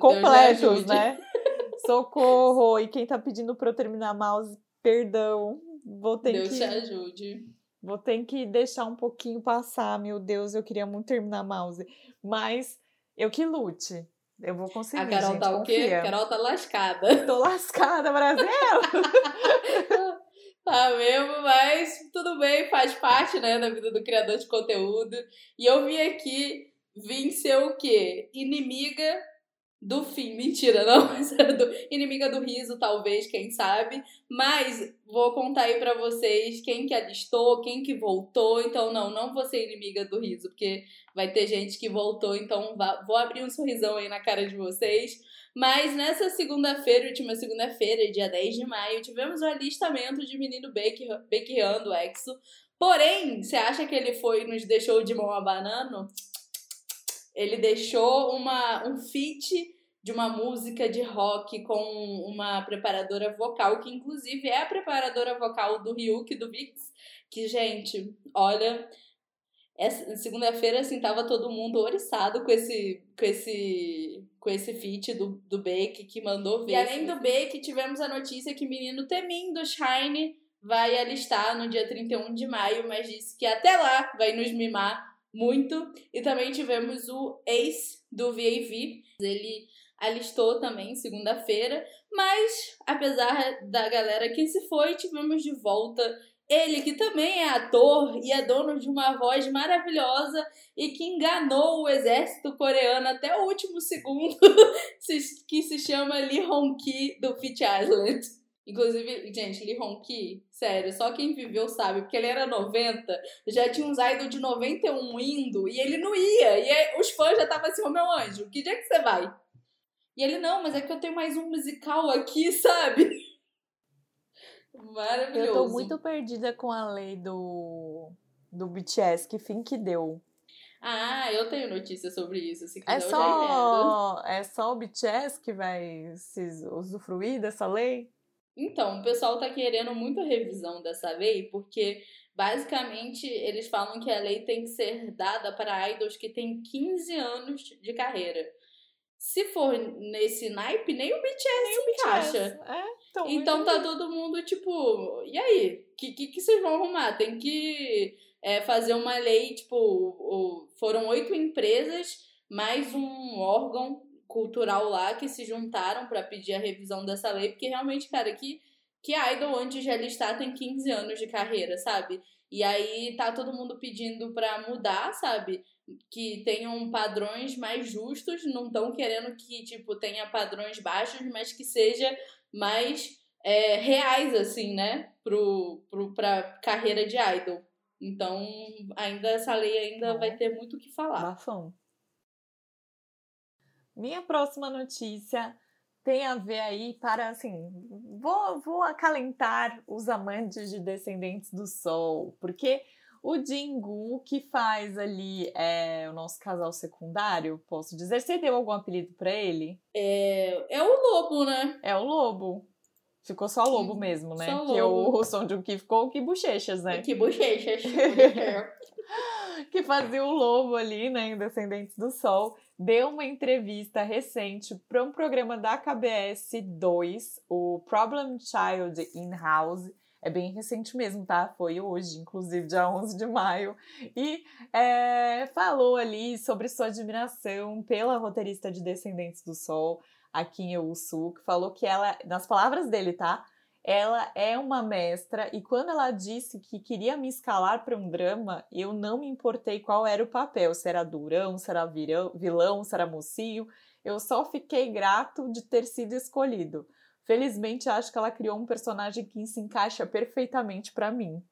Completos, né? Socorro! E quem tá pedindo pra eu terminar mouse, perdão. Vou ter Deus que. te ajude. Vou ter que deixar um pouquinho passar. Meu Deus, eu queria muito terminar mouse. Mas eu que lute. Eu vou conseguir. A Carol gente, tá confia. o quê? A Carol tá lascada. Tô lascada, Brasil! Tá mesmo, mas tudo bem, faz parte, né, da vida do criador de conteúdo. E eu vim aqui, vim ser o quê? Inimiga do fim. Mentira, não, mas era do, inimiga do riso, talvez, quem sabe. Mas vou contar aí pra vocês quem que alistou, quem que voltou. Então, não, não vou ser inimiga do riso, porque vai ter gente que voltou. Então, vou abrir um sorrisão aí na cara de vocês. Mas nessa segunda-feira, última segunda-feira, dia 10 de maio, tivemos o alistamento de menino Bequian do Exo. Porém, você acha que ele foi e nos deixou de mão a banana? Ele deixou uma, um feat de uma música de rock com uma preparadora vocal, que inclusive é a preparadora vocal do Ryuk, do Vix, que, gente, olha, segunda-feira, assim, tava todo mundo oriçado com esse, com esse, com esse feat do, do Beck, que mandou ver. E além do Beck, tivemos a notícia que o menino Temin do Shine vai alistar no dia 31 de maio, mas disse que até lá vai nos mimar muito. E também tivemos o Ace do VAV. Ele alistou também segunda-feira, mas apesar da galera que se foi, tivemos de volta ele que também é ator e é dono de uma voz maravilhosa e que enganou o exército coreano até o último segundo, que se chama Lee Hong-ki do Fit Island. Inclusive, gente, Lee Hong-ki, sério, só quem viveu sabe, porque ele era 90, já tinha uns idol de 91 indo e ele não ia. E os fãs já estavam assim, ô oh, meu anjo, que dia que você vai? E ele, não, mas é que eu tenho mais um musical aqui, sabe? Maravilhoso. Eu tô muito perdida com a lei do, do BTS, que fim que deu. Ah, eu tenho notícia sobre isso. Se é, só, é só o BTS que vai se usufruir dessa lei? Então, o pessoal tá querendo muito a revisão dessa lei, porque basicamente eles falam que a lei tem que ser dada para idols que têm 15 anos de carreira. Se for nesse naipe, nem o BTS nem o encaixa. BTS. É, então, então tá todo mundo tipo, e aí? O que, que, que vocês vão arrumar? Tem que é, fazer uma lei, tipo, foram oito empresas mais um órgão cultural lá que se juntaram para pedir a revisão dessa lei, porque realmente, cara, que, que idol antes de alistar tem 15 anos de carreira, sabe? E aí tá todo mundo pedindo para mudar, sabe? Que tenham padrões mais justos, não estão querendo que, tipo, tenha padrões baixos, mas que seja mais é, reais, assim, né? Pro, pro, pra carreira de idol. Então, ainda essa lei ainda vai ter muito o que falar. Bafão. Minha próxima notícia tem a ver aí para, assim, vou, vou acalentar os amantes de Descendentes do Sol, porque o Jingu, que faz ali é, o nosso casal secundário, posso dizer, você deu algum apelido para ele? É, é o Lobo, né? É o Lobo. Ficou só lobo mesmo, né? Só que lobo. o Son Joong Ki ficou que bochechas, né? Que bochechas. que fazia o lobo ali, né, em Descendentes do Sol, deu uma entrevista recente para um programa da KBS 2, o Problem Child in House. É bem recente mesmo, tá? Foi hoje, inclusive, dia 11 de maio. E é, falou ali sobre sua admiração pela roteirista de Descendentes do Sol, a Kim Eu-soo, que falou que ela, nas palavras dele, tá? Ela é uma mestra e quando ela disse que queria me escalar para um drama, eu não me importei qual era o papel, se era durão, se era virão, vilão, se era mocinho. Eu só fiquei grato de ter sido escolhido. Felizmente, acho que ela criou um personagem que se encaixa perfeitamente para mim.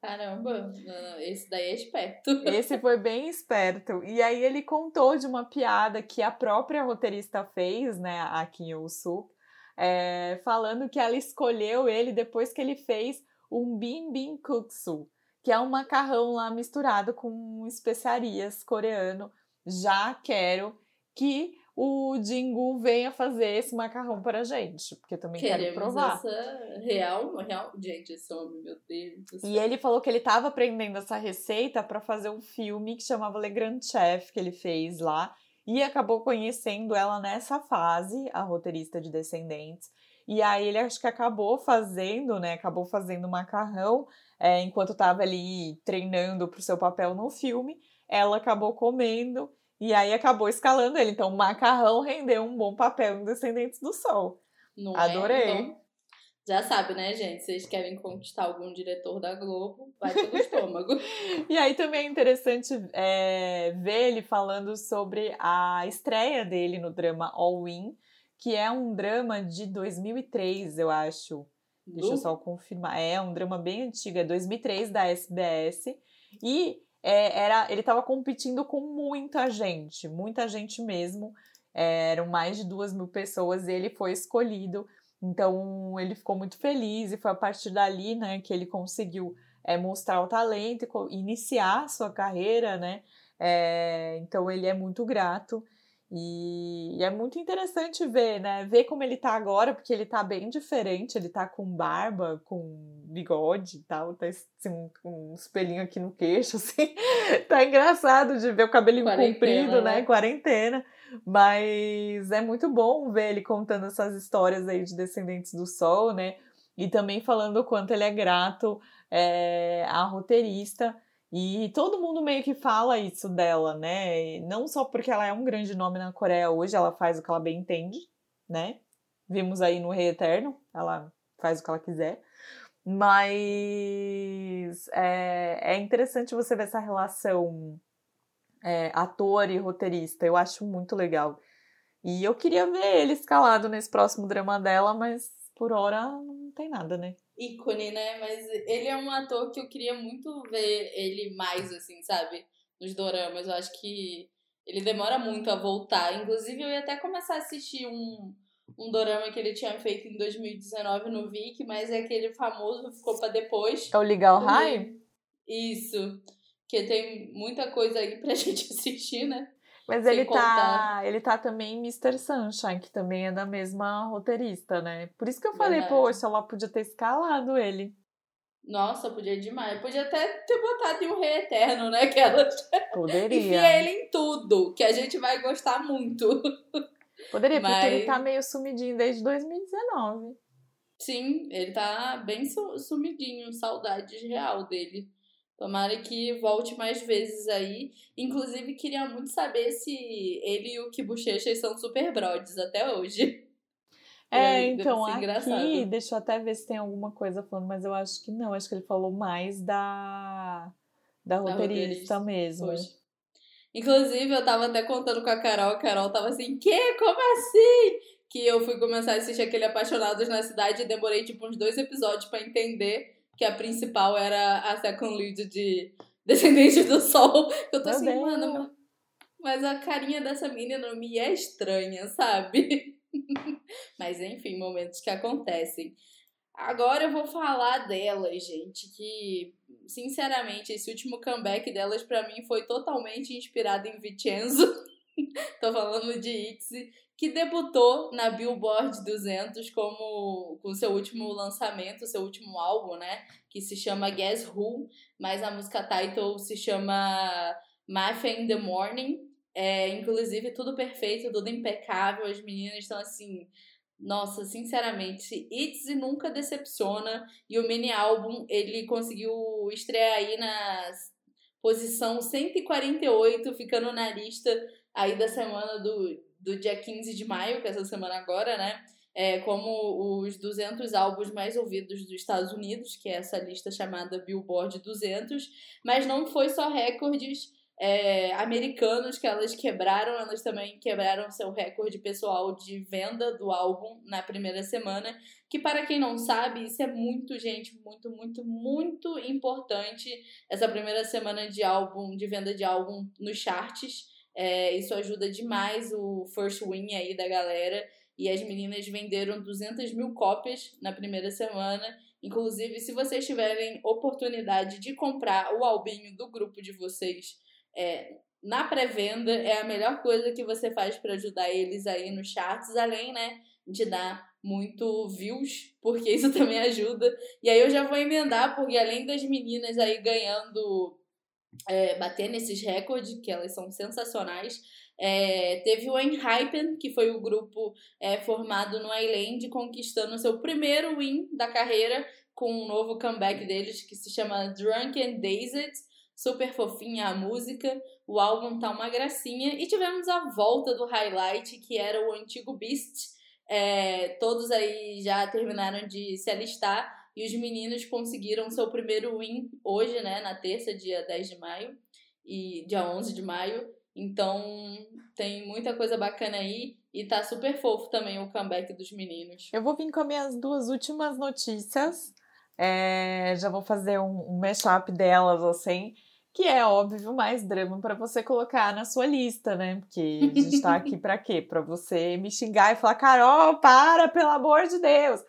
Caramba, esse daí é esperto. Esse foi bem esperto. E aí ele contou de uma piada que a própria roteirista fez, né, a Kim Yoo-suk, é, falando que ela escolheu ele depois que ele fez um bim bim kuksu, que é um macarrão lá misturado com especiarias coreano. Já quero que o Jingu venha fazer esse macarrão para a gente, porque eu também Queremos quero provar. Essa real, real, gente, esse homem, meu Deus. E ele falou que ele estava aprendendo essa receita para fazer um filme que chamava Le Grand Chef que ele fez lá e acabou conhecendo ela nessa fase, a roteirista de Descendentes. E aí ele acho que acabou fazendo, né? Acabou fazendo macarrão é, enquanto estava ali treinando para o seu papel no filme. Ela acabou comendo e aí acabou escalando ele. Então, o macarrão rendeu um bom papel em Descendentes do Sol. Não é? Adorei. É? Então, já sabe, né, gente? Vocês querem conquistar algum diretor da Globo, vai pelo estômago. e aí também é interessante é, ver ele falando sobre a estreia dele no drama All In, que é um drama de 2003, eu acho. Deixa eu só confirmar. É um drama bem antigo, é 2003 da SBS. E é, era, ele estava competindo com muita gente, muita gente mesmo. É, eram mais de duas mil pessoas e ele foi escolhido então ele ficou muito feliz e foi a partir dali, né, que ele conseguiu é, mostrar o talento e iniciar a sua carreira, né? É, então ele é muito grato e, é muito interessante ver, né? Ver como ele tá agora, porque ele tá bem diferente, ele tá com barba, com bigode e tal, tá assim, um, espelhinho aqui no queixo, assim. tá engraçado de ver o cabelinho comprido, né? né? Quarentena. Mas é muito bom ver ele contando essas histórias aí de Descendentes do Sol, né? E também falando o quanto ele é grato é, à roteirista. E todo mundo meio que fala isso dela, né? Não só porque ela é um grande nome na Coreia hoje, ela faz o que ela bem entende, né? Vimos aí no Rei Eterno, ela faz o que ela quiser. Mas é, é interessante você ver essa relação é, ator e roteirista. Eu acho muito legal. E eu queria ver ele escalado nesse próximo drama dela, mas por hora não tem nada, né? Ícone, né? Mas ele é um ator que eu queria muito ver ele mais, assim, sabe? Nos doramas. Eu acho que ele demora muito a voltar. Inclusive, eu ia até começar a assistir um, um dorama que ele tinha feito em 2019 no Viki, mas é aquele famoso, ficou pra depois. É o Legal High? Isso. Porque tem muita coisa aí pra gente assistir, né? Mas ele tá, ele tá também em Mr. Sunshine, que também é da mesma roteirista, né? Por isso que eu falei, Verdade. poxa, ela podia ter escalado ele. Nossa, podia demais. Podia até ter botado em um Rei Eterno, né? Que ela Poderia. Enfia ele em tudo, que a gente vai gostar muito. Poderia, Mas... porque ele tá meio sumidinho desde 2019. Sim, ele tá bem sumidinho, saudades real dele. Tomara que volte mais vezes aí. Inclusive, queria muito saber se ele e o Kibuchechas são super brodes até hoje. É, então, aqui, engraçado. deixa eu até ver se tem alguma coisa falando, mas eu acho que não. Acho que ele falou mais da, da, da roteirista, roteirista mesmo. Inclusive, eu tava até contando com a Carol, a Carol tava assim, que? Como assim? Que eu fui começar a assistir aquele Apaixonados na Cidade e demorei, tipo, uns dois episódios para entender que a principal era a second lead de Descendentes do Sol. Eu tô Meu assim, Deus. mano, mas a carinha dessa menina me é estranha, sabe? mas enfim, momentos que acontecem. Agora eu vou falar delas, gente, que sinceramente esse último comeback delas para mim foi totalmente inspirado em Vincenzo. Tô falando de Itzy, que debutou na Billboard 200 como com seu último lançamento, seu último álbum, né, que se chama Guess Who, mas a música title se chama Mafia in the Morning. É, inclusive tudo perfeito, tudo impecável, as meninas estão assim nossa, sinceramente, Itzy nunca decepciona e o mini álbum ele conseguiu estrear aí na posição 148, ficando na lista aí da semana do, do dia 15 de maio, que é essa semana agora, né? É, como os 200 álbuns mais ouvidos dos Estados Unidos, que é essa lista chamada Billboard 200, mas não foi só recordes é, americanos que elas quebraram, elas também quebraram seu recorde pessoal de venda do álbum na primeira semana, que para quem não sabe, isso é muito, gente, muito, muito, muito importante, essa primeira semana de álbum, de venda de álbum nos charts, é, isso ajuda demais o first win aí da galera, e as meninas venderam 200 mil cópias na primeira semana, inclusive se vocês tiverem oportunidade de comprar o albinho do grupo de vocês, é, na pré-venda é a melhor coisa que você faz para ajudar eles aí nos charts, além, né, de dar muito views, porque isso também ajuda. E aí eu já vou emendar, porque além das meninas aí ganhando, é, bater nesses recordes, que elas são sensacionais, é, teve o Enhypen, que foi o grupo é, formado no Island, conquistando seu primeiro win da carreira com um novo comeback deles, que se chama Drunk and Dazed super fofinha a música, o álbum tá uma gracinha. E tivemos a volta do highlight, que era o antigo Beast. É, todos aí já terminaram de se alistar e os meninos conseguiram seu primeiro win hoje, né, na terça, dia 10 de maio e dia 11 de maio. Então, tem muita coisa bacana aí e tá super fofo também o comeback dos meninos. Eu vou vir com as minhas duas últimas notícias. É, já vou fazer um, um mashup delas, assim que é óbvio mais drama para você colocar na sua lista, né? Porque a gente tá aqui para quê? Para você me xingar e falar, Carol, para, pelo amor de Deus!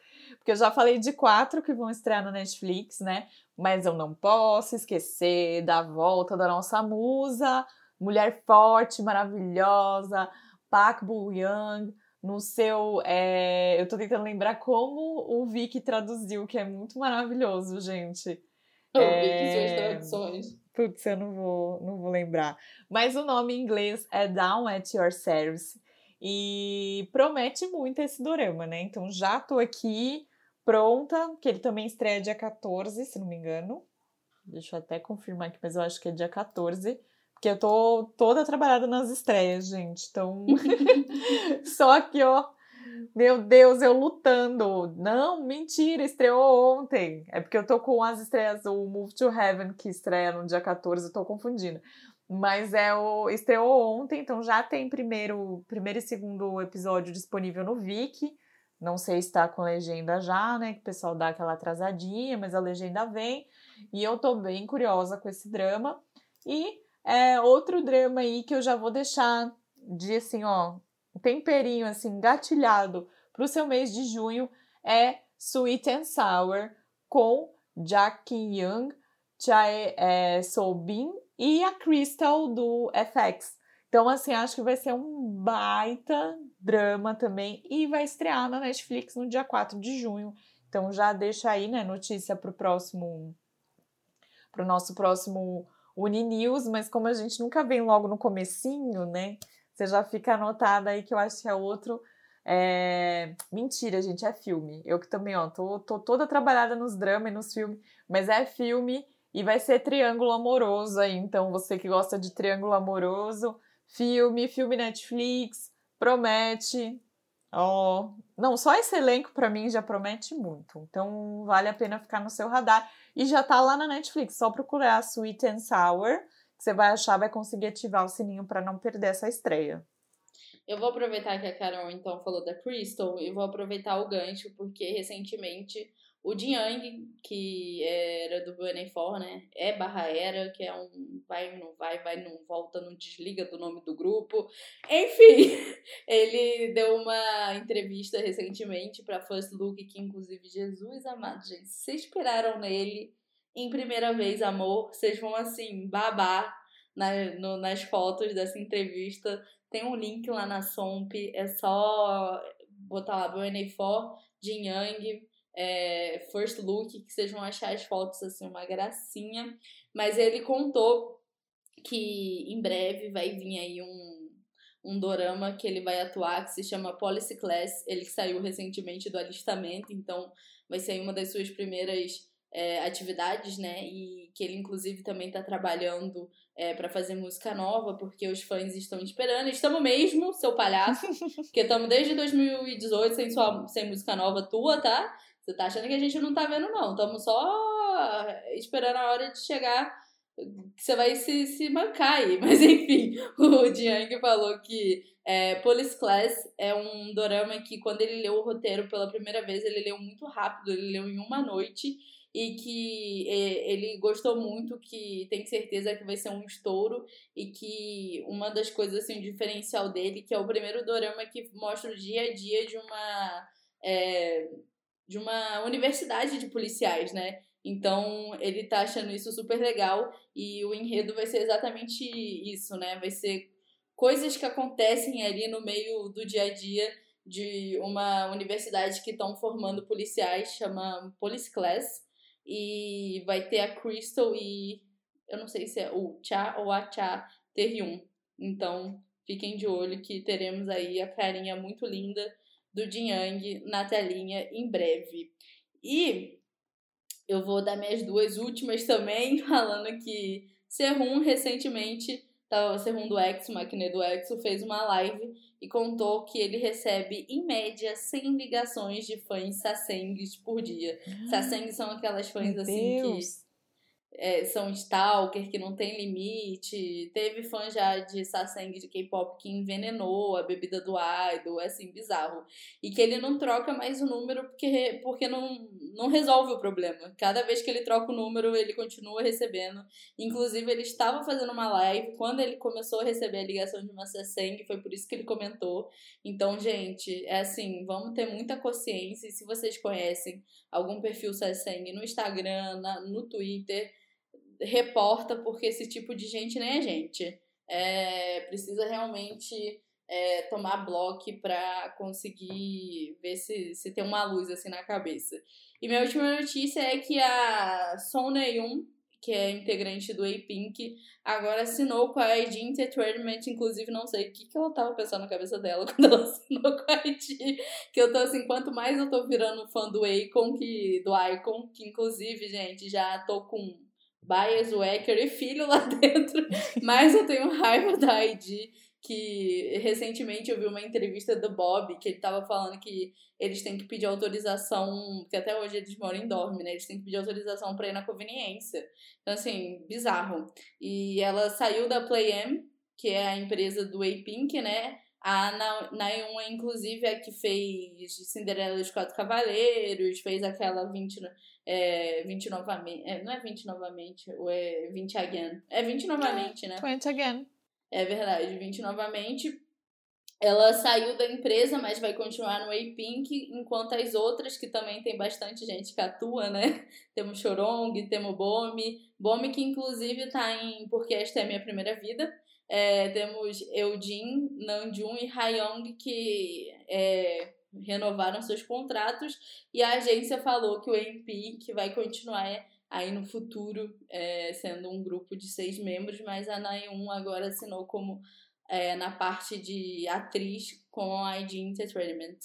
Porque eu já falei de quatro que vão estrear na Netflix, né? Mas eu não posso esquecer da volta da nossa musa, mulher forte, maravilhosa, Park Bo Young, no seu. É... Eu tô tentando lembrar como o Vicky traduziu, que é muito maravilhoso, gente. O é... Vicky suas traduções. Putz, eu não vou, não vou lembrar. Mas o nome em inglês é Down at Your Service. E promete muito esse dorama, né? Então já tô aqui pronta, que ele também estreia dia 14, se não me engano. Deixa eu até confirmar aqui, mas eu acho que é dia 14. Porque eu tô toda trabalhada nas estreias, gente. Então, só aqui, ó, meu Deus, eu lutando. Não, mentira, estreou ontem. É porque eu tô com as estreias, o Move to Heaven, que estreia no dia 14, eu tô confundindo. Mas é o estreou ontem, então já tem primeiro, primeiro e segundo episódio disponível no Viki. Não sei se tá com legenda já, né? Que o pessoal dá aquela atrasadinha, mas a legenda vem. E eu tô bem curiosa com esse drama. E é outro drama aí que eu já vou deixar de assim, ó, temperinho assim gatilhado para o seu mês de junho é Sweet and Sour com Jack Young, Chae é, Soubin e a Crystal do FX, Então, assim, acho que vai ser um baita drama também. E vai estrear na Netflix no dia 4 de junho. Então, já deixa aí, né, notícia pro próximo. Pro nosso próximo Uninews, mas como a gente nunca vem logo no comecinho, né? Você já fica anotada aí que eu acho que é outro. É... Mentira, gente, é filme. Eu que também, ó, tô, tô toda trabalhada nos dramas e nos filmes, mas é filme e vai ser triângulo amoroso aí. Então, você que gosta de triângulo amoroso, filme, filme Netflix, promete. Ó, oh, não, só esse elenco para mim já promete muito. Então, vale a pena ficar no seu radar. E já tá lá na Netflix, só procurar Sweet and Sour, que você vai achar, vai conseguir ativar o sininho para não perder essa estreia. Eu vou aproveitar que a Carol então falou da Crystal e vou aproveitar o gancho porque recentemente o Jiang, que era do BN4, né? É barra era, que é um vai, não vai, vai, não volta, não desliga do nome do grupo. Enfim, ele deu uma entrevista recentemente para First Look, que inclusive, Jesus amado, gente, vocês esperaram nele em primeira vez, amor, vocês vão assim, babar na, no, nas fotos dessa entrevista. Tem um link lá na Somp, é só botar lá BN4, Jin Yang é, First Look, que vocês vão achar as fotos assim, uma gracinha. Mas ele contou que em breve vai vir aí um, um dorama que ele vai atuar, que se chama Policy Class. Ele saiu recentemente do alistamento, então vai ser uma das suas primeiras é, atividades, né? E que ele, inclusive, também está trabalhando é, para fazer música nova, porque os fãs estão esperando. Estamos mesmo, seu palhaço, porque estamos desde 2018 sem, sua, sem música nova tua, tá? Você tá achando que a gente não tá vendo, não. Estamos só esperando a hora de chegar que você vai se, se mancar aí. Mas enfim, o Jiang falou que é, Police Class é um dorama que quando ele leu o roteiro pela primeira vez, ele leu muito rápido, ele leu em uma noite e que é, ele gostou muito, que tem certeza que vai ser um estouro e que uma das coisas assim, o diferencial dele, que é o primeiro dorama que mostra o dia a dia de uma é, de uma universidade de policiais, né? Então ele tá achando isso super legal e o enredo vai ser exatamente isso, né? Vai ser coisas que acontecem ali no meio do dia a dia de uma universidade que estão formando policiais, chama Police Class, e vai ter a Crystal e eu não sei se é o Cha ou a Cha Terryun. Então fiquem de olho que teremos aí a carinha muito linda do Jiang na telinha em breve. E eu vou dar minhas duas últimas também, falando que Serrum recentemente, tá, Serrum do Exo, Maquiné do Exo, fez uma live e contou que ele recebe, em média, 100 ligações de fãs Sasengs por dia. Ah, são aquelas fãs, assim, Deus. que é, são stalker, que não tem limite. Teve fã já de Saseng de K-pop que envenenou a bebida do idol, é assim, bizarro. E que ele não troca mais o número porque, porque não, não resolve o problema. Cada vez que ele troca o número, ele continua recebendo. Inclusive, ele estava fazendo uma live quando ele começou a receber a ligação de uma Saseng, foi por isso que ele comentou. Então, gente, é assim, vamos ter muita consciência. E se vocês conhecem algum perfil Saseng no Instagram, na, no Twitter reporta, porque esse tipo de gente nem é gente. É, precisa realmente é, tomar bloco para conseguir ver se, se tem uma luz assim na cabeça. E minha última notícia é que a Son Neum, que é integrante do A-Pink, agora assinou com a ID Entertainment, inclusive não sei o que, que ela tava pensando na cabeça dela quando ela assinou com a ID, que eu tô assim, quanto mais eu tô virando fã do Akon que do Icon, que inclusive, gente, já tô com Bias, Wecker e filho lá dentro, mas eu tenho raiva da ID, que recentemente eu vi uma entrevista do Bob, que ele tava falando que eles têm que pedir autorização, que até hoje eles moram em dorme, né? Eles têm que pedir autorização pra ir na conveniência. Então, assim, bizarro. E ela saiu da Play M, que é a empresa do A-Pink, né? A Naeun, inclusive, é que fez Cinderela dos Quatro Cavaleiros, fez aquela 20, é, 20 novamente. É, não é 20 novamente, ou é 20 again. É 20 novamente, né? 20 again. É verdade, 20 novamente. Ela saiu da empresa, mas vai continuar no A-Pink, enquanto as outras, que também tem bastante gente que atua, né? Temos Chorong, temos Bomi. Bomi, que inclusive tá em Porque Esta é a Minha Primeira Vida É, temos Eudin, Namjoon e Hyung que é, renovaram seus contratos e a agência falou que o MP que vai continuar aí no futuro é, sendo um grupo de seis membros, mas a Naeun agora assinou como é, na parte de atriz com a ID Entertainment.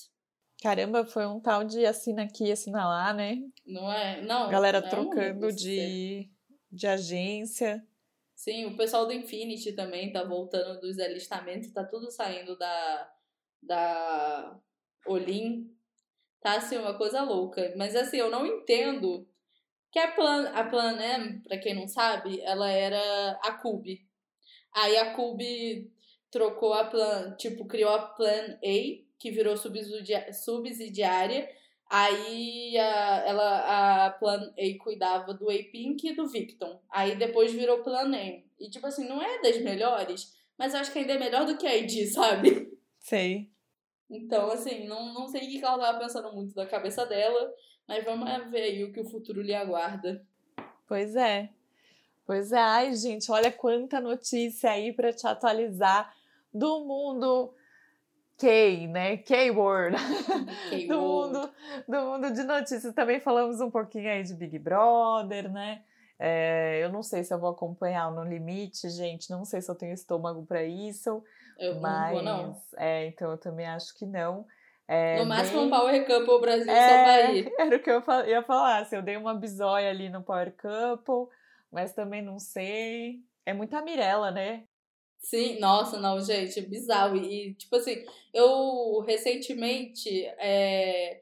Caramba, foi um tal de assina aqui, assina lá, né? Não é? Não. Galera é trocando um de, de agência. Sim, o pessoal do Infinity também tá voltando dos alistamentos, tá tudo saindo da, da Olim. Tá assim, uma coisa louca. Mas assim, eu não entendo que a Plan, a Plan M, pra quem não sabe, ela era a Cube. Aí a Cube trocou a Plan, tipo, criou a Plan A, que virou subsidiária. Aí a, ela, a Plan A cuidava do A-Pink e do Victon. Aí depois virou Plan M. E tipo assim, não é das melhores, mas acho que ainda é melhor do que a ID, sabe? Sei. Então, assim, não, não sei o que ela tava pensando muito da cabeça dela, mas vamos ver aí o que o futuro lhe aguarda. Pois é. Pois é. Ai, gente, olha quanta notícia aí para te atualizar do mundo K, né? K-word. do, mundo, do mundo de notícias. Também falamos um pouquinho aí de Big Brother, né? É, eu não sei se eu vou acompanhar no limite, gente. Não sei se eu tenho estômago para isso. Eu mas, não vou, não. É, então eu também acho que não. É, no máximo bem... um Power Couple Brasil é, só vai ir. Era o que eu ia falar. Assim, eu dei uma bisóia ali no Power Couple, mas também não sei. É muita Mirella, né? Sim, nossa, não, gente, bizarro. E, tipo assim, eu recentemente é,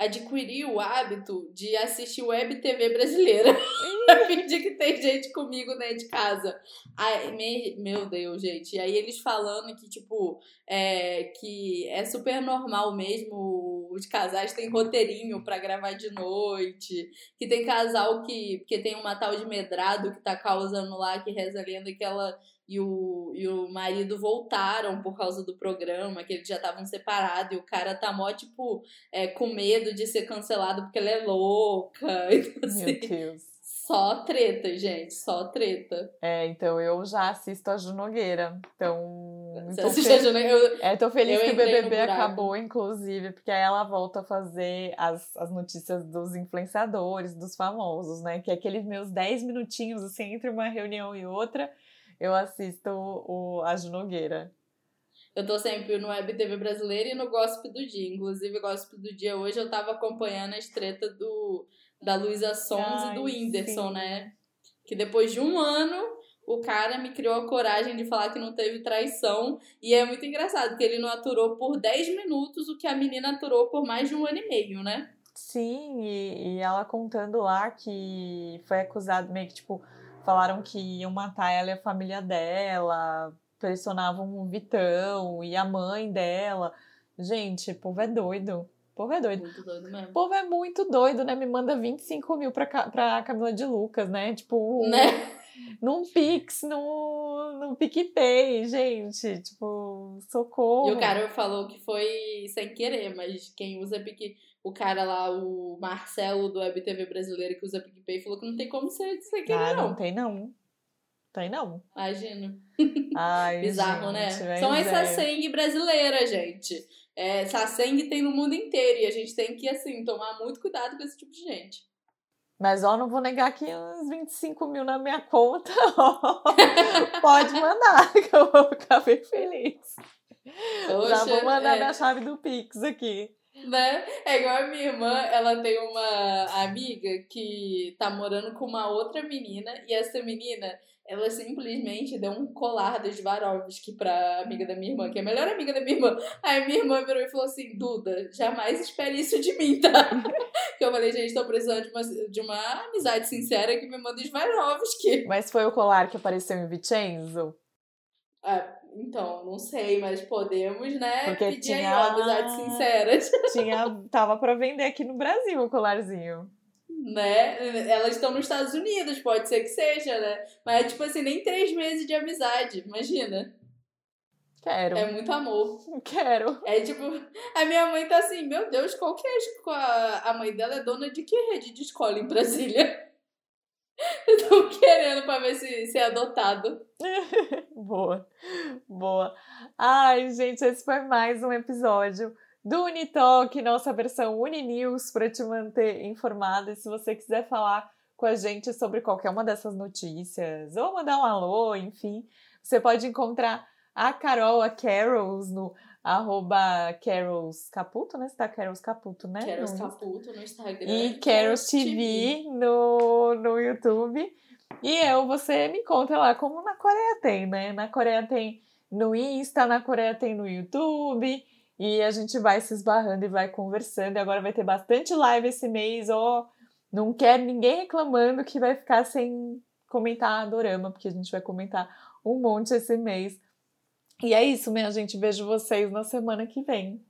adquiri o hábito de assistir web TV brasileira. a fingir que tem gente comigo, né, de casa. Aí, me, meu Deus, gente. E aí eles falando que, tipo, é, que é super normal mesmo os casais têm roteirinho para gravar de noite. Que tem casal que, que tem uma tal de medrado que tá causando lá, que reza a lenda que ela e o, e o marido voltaram por causa do programa, que eles já estavam separados, e o cara tá mó, tipo, é, com medo de ser cancelado porque ela é louca. Então, assim, Meu Deus. Só treta, gente, só treta. É, então eu já assisto a Junogueira. Então. Você assiste a Junogueira? Eu, é, tô feliz que o BBB acabou, inclusive, porque aí ela volta a fazer as, as notícias dos influenciadores, dos famosos, né? Que é aqueles meus 10 minutinhos, assim, entre uma reunião e outra eu assisto o, a Nogueira. Eu tô sempre no Web TV brasileira e no Gossip do Dia. Inclusive, o Gossip do Dia hoje eu tava acompanhando a estreta do, da Luísa Sons Ai, e do Whindersson, sim. né? Que depois de um ano, o cara me criou a coragem de falar que não teve traição. E é muito engraçado, porque ele não aturou por 10 minutos o que a menina aturou por mais de um ano e meio, né? Sim, e, e ela contando lá que foi acusado meio que, tipo falaram que iam matar ela e a família dela, pressionavam o Vitão e a mãe dela. Gente, o povo é doido. O povo é doido. Muito doido mesmo. O povo é muito doido, né? Me manda 25 mil pra, pra Camila de Lucas, né? Tipo, né? num Pix, num, num PicPay, gente. Tipo, socorro. E o cara falou que foi sem querer, mas quem usa PicPay o cara lá, o Marcelo do WebTV brasileiro que usa PicPay, falou que não tem como ser aqui, ah, não. não tem não. Tem não. Imagino. Ai, Bizarro, gente, né? São essa é. sangue brasileira, gente. É, sangue tem no mundo inteiro e a gente tem que, assim, tomar muito cuidado com esse tipo de gente. Mas, ó, não vou negar que uns 25 mil na minha conta, ó, pode mandar, que eu vou ficar bem feliz. Poxa, Já vou mandar é... minha chave do Pix aqui. Né? É igual a minha irmã, ela tem uma amiga que tá morando com uma outra menina, e essa menina, ela simplesmente deu um colar dos Swarovski pra amiga da minha irmã, que é a melhor amiga da minha irmã. Aí minha irmã virou e falou assim: Duda, jamais espere isso de mim, tá? que eu falei, gente, tô precisando de uma, de uma amizade sincera que me manda Swarovski. Mas foi o colar que apareceu em Vincenzo? Ah, então, não sei, mas podemos, né? Porque pedir tinha... aí, ó, amizade sincera. Tinha, tava para vender aqui no Brasil o colarzinho. Né? Elas estão nos Estados Unidos, pode ser que seja, né? Mas é tipo assim, nem três meses de amizade, imagina. Quero. É muito amor. Quero. É tipo, a minha mãe tá assim, meu Deus, qual que é a, a mãe dela é dona de que rede de escola em Brasília? Estamos querendo pra ver se, se é adotado. boa, boa. Ai, gente, esse foi mais um episódio do Unitalk, nossa versão Uninews, para te manter informado. E se você quiser falar com a gente sobre qualquer uma dessas notícias, ou mandar um alô, enfim, você pode encontrar a Carol, a Carols, no arroba Carols Caputo, né? Você tá Carols Caputo, né? Carols Caputo no Instagram. E Carols TV, No, no YouTube. E eu, você me conta lá como na Coreia tem, né? Na Coreia tem no Insta, na Coreia tem no YouTube. E a gente vai se esbarrando e vai conversando. E agora vai ter bastante live esse mês, ó. Não quero ninguém reclamando que vai ficar sem comentar a Dorama, porque a gente vai comentar um monte esse mês. E é isso, minha gente. Vejo vocês na semana que vem.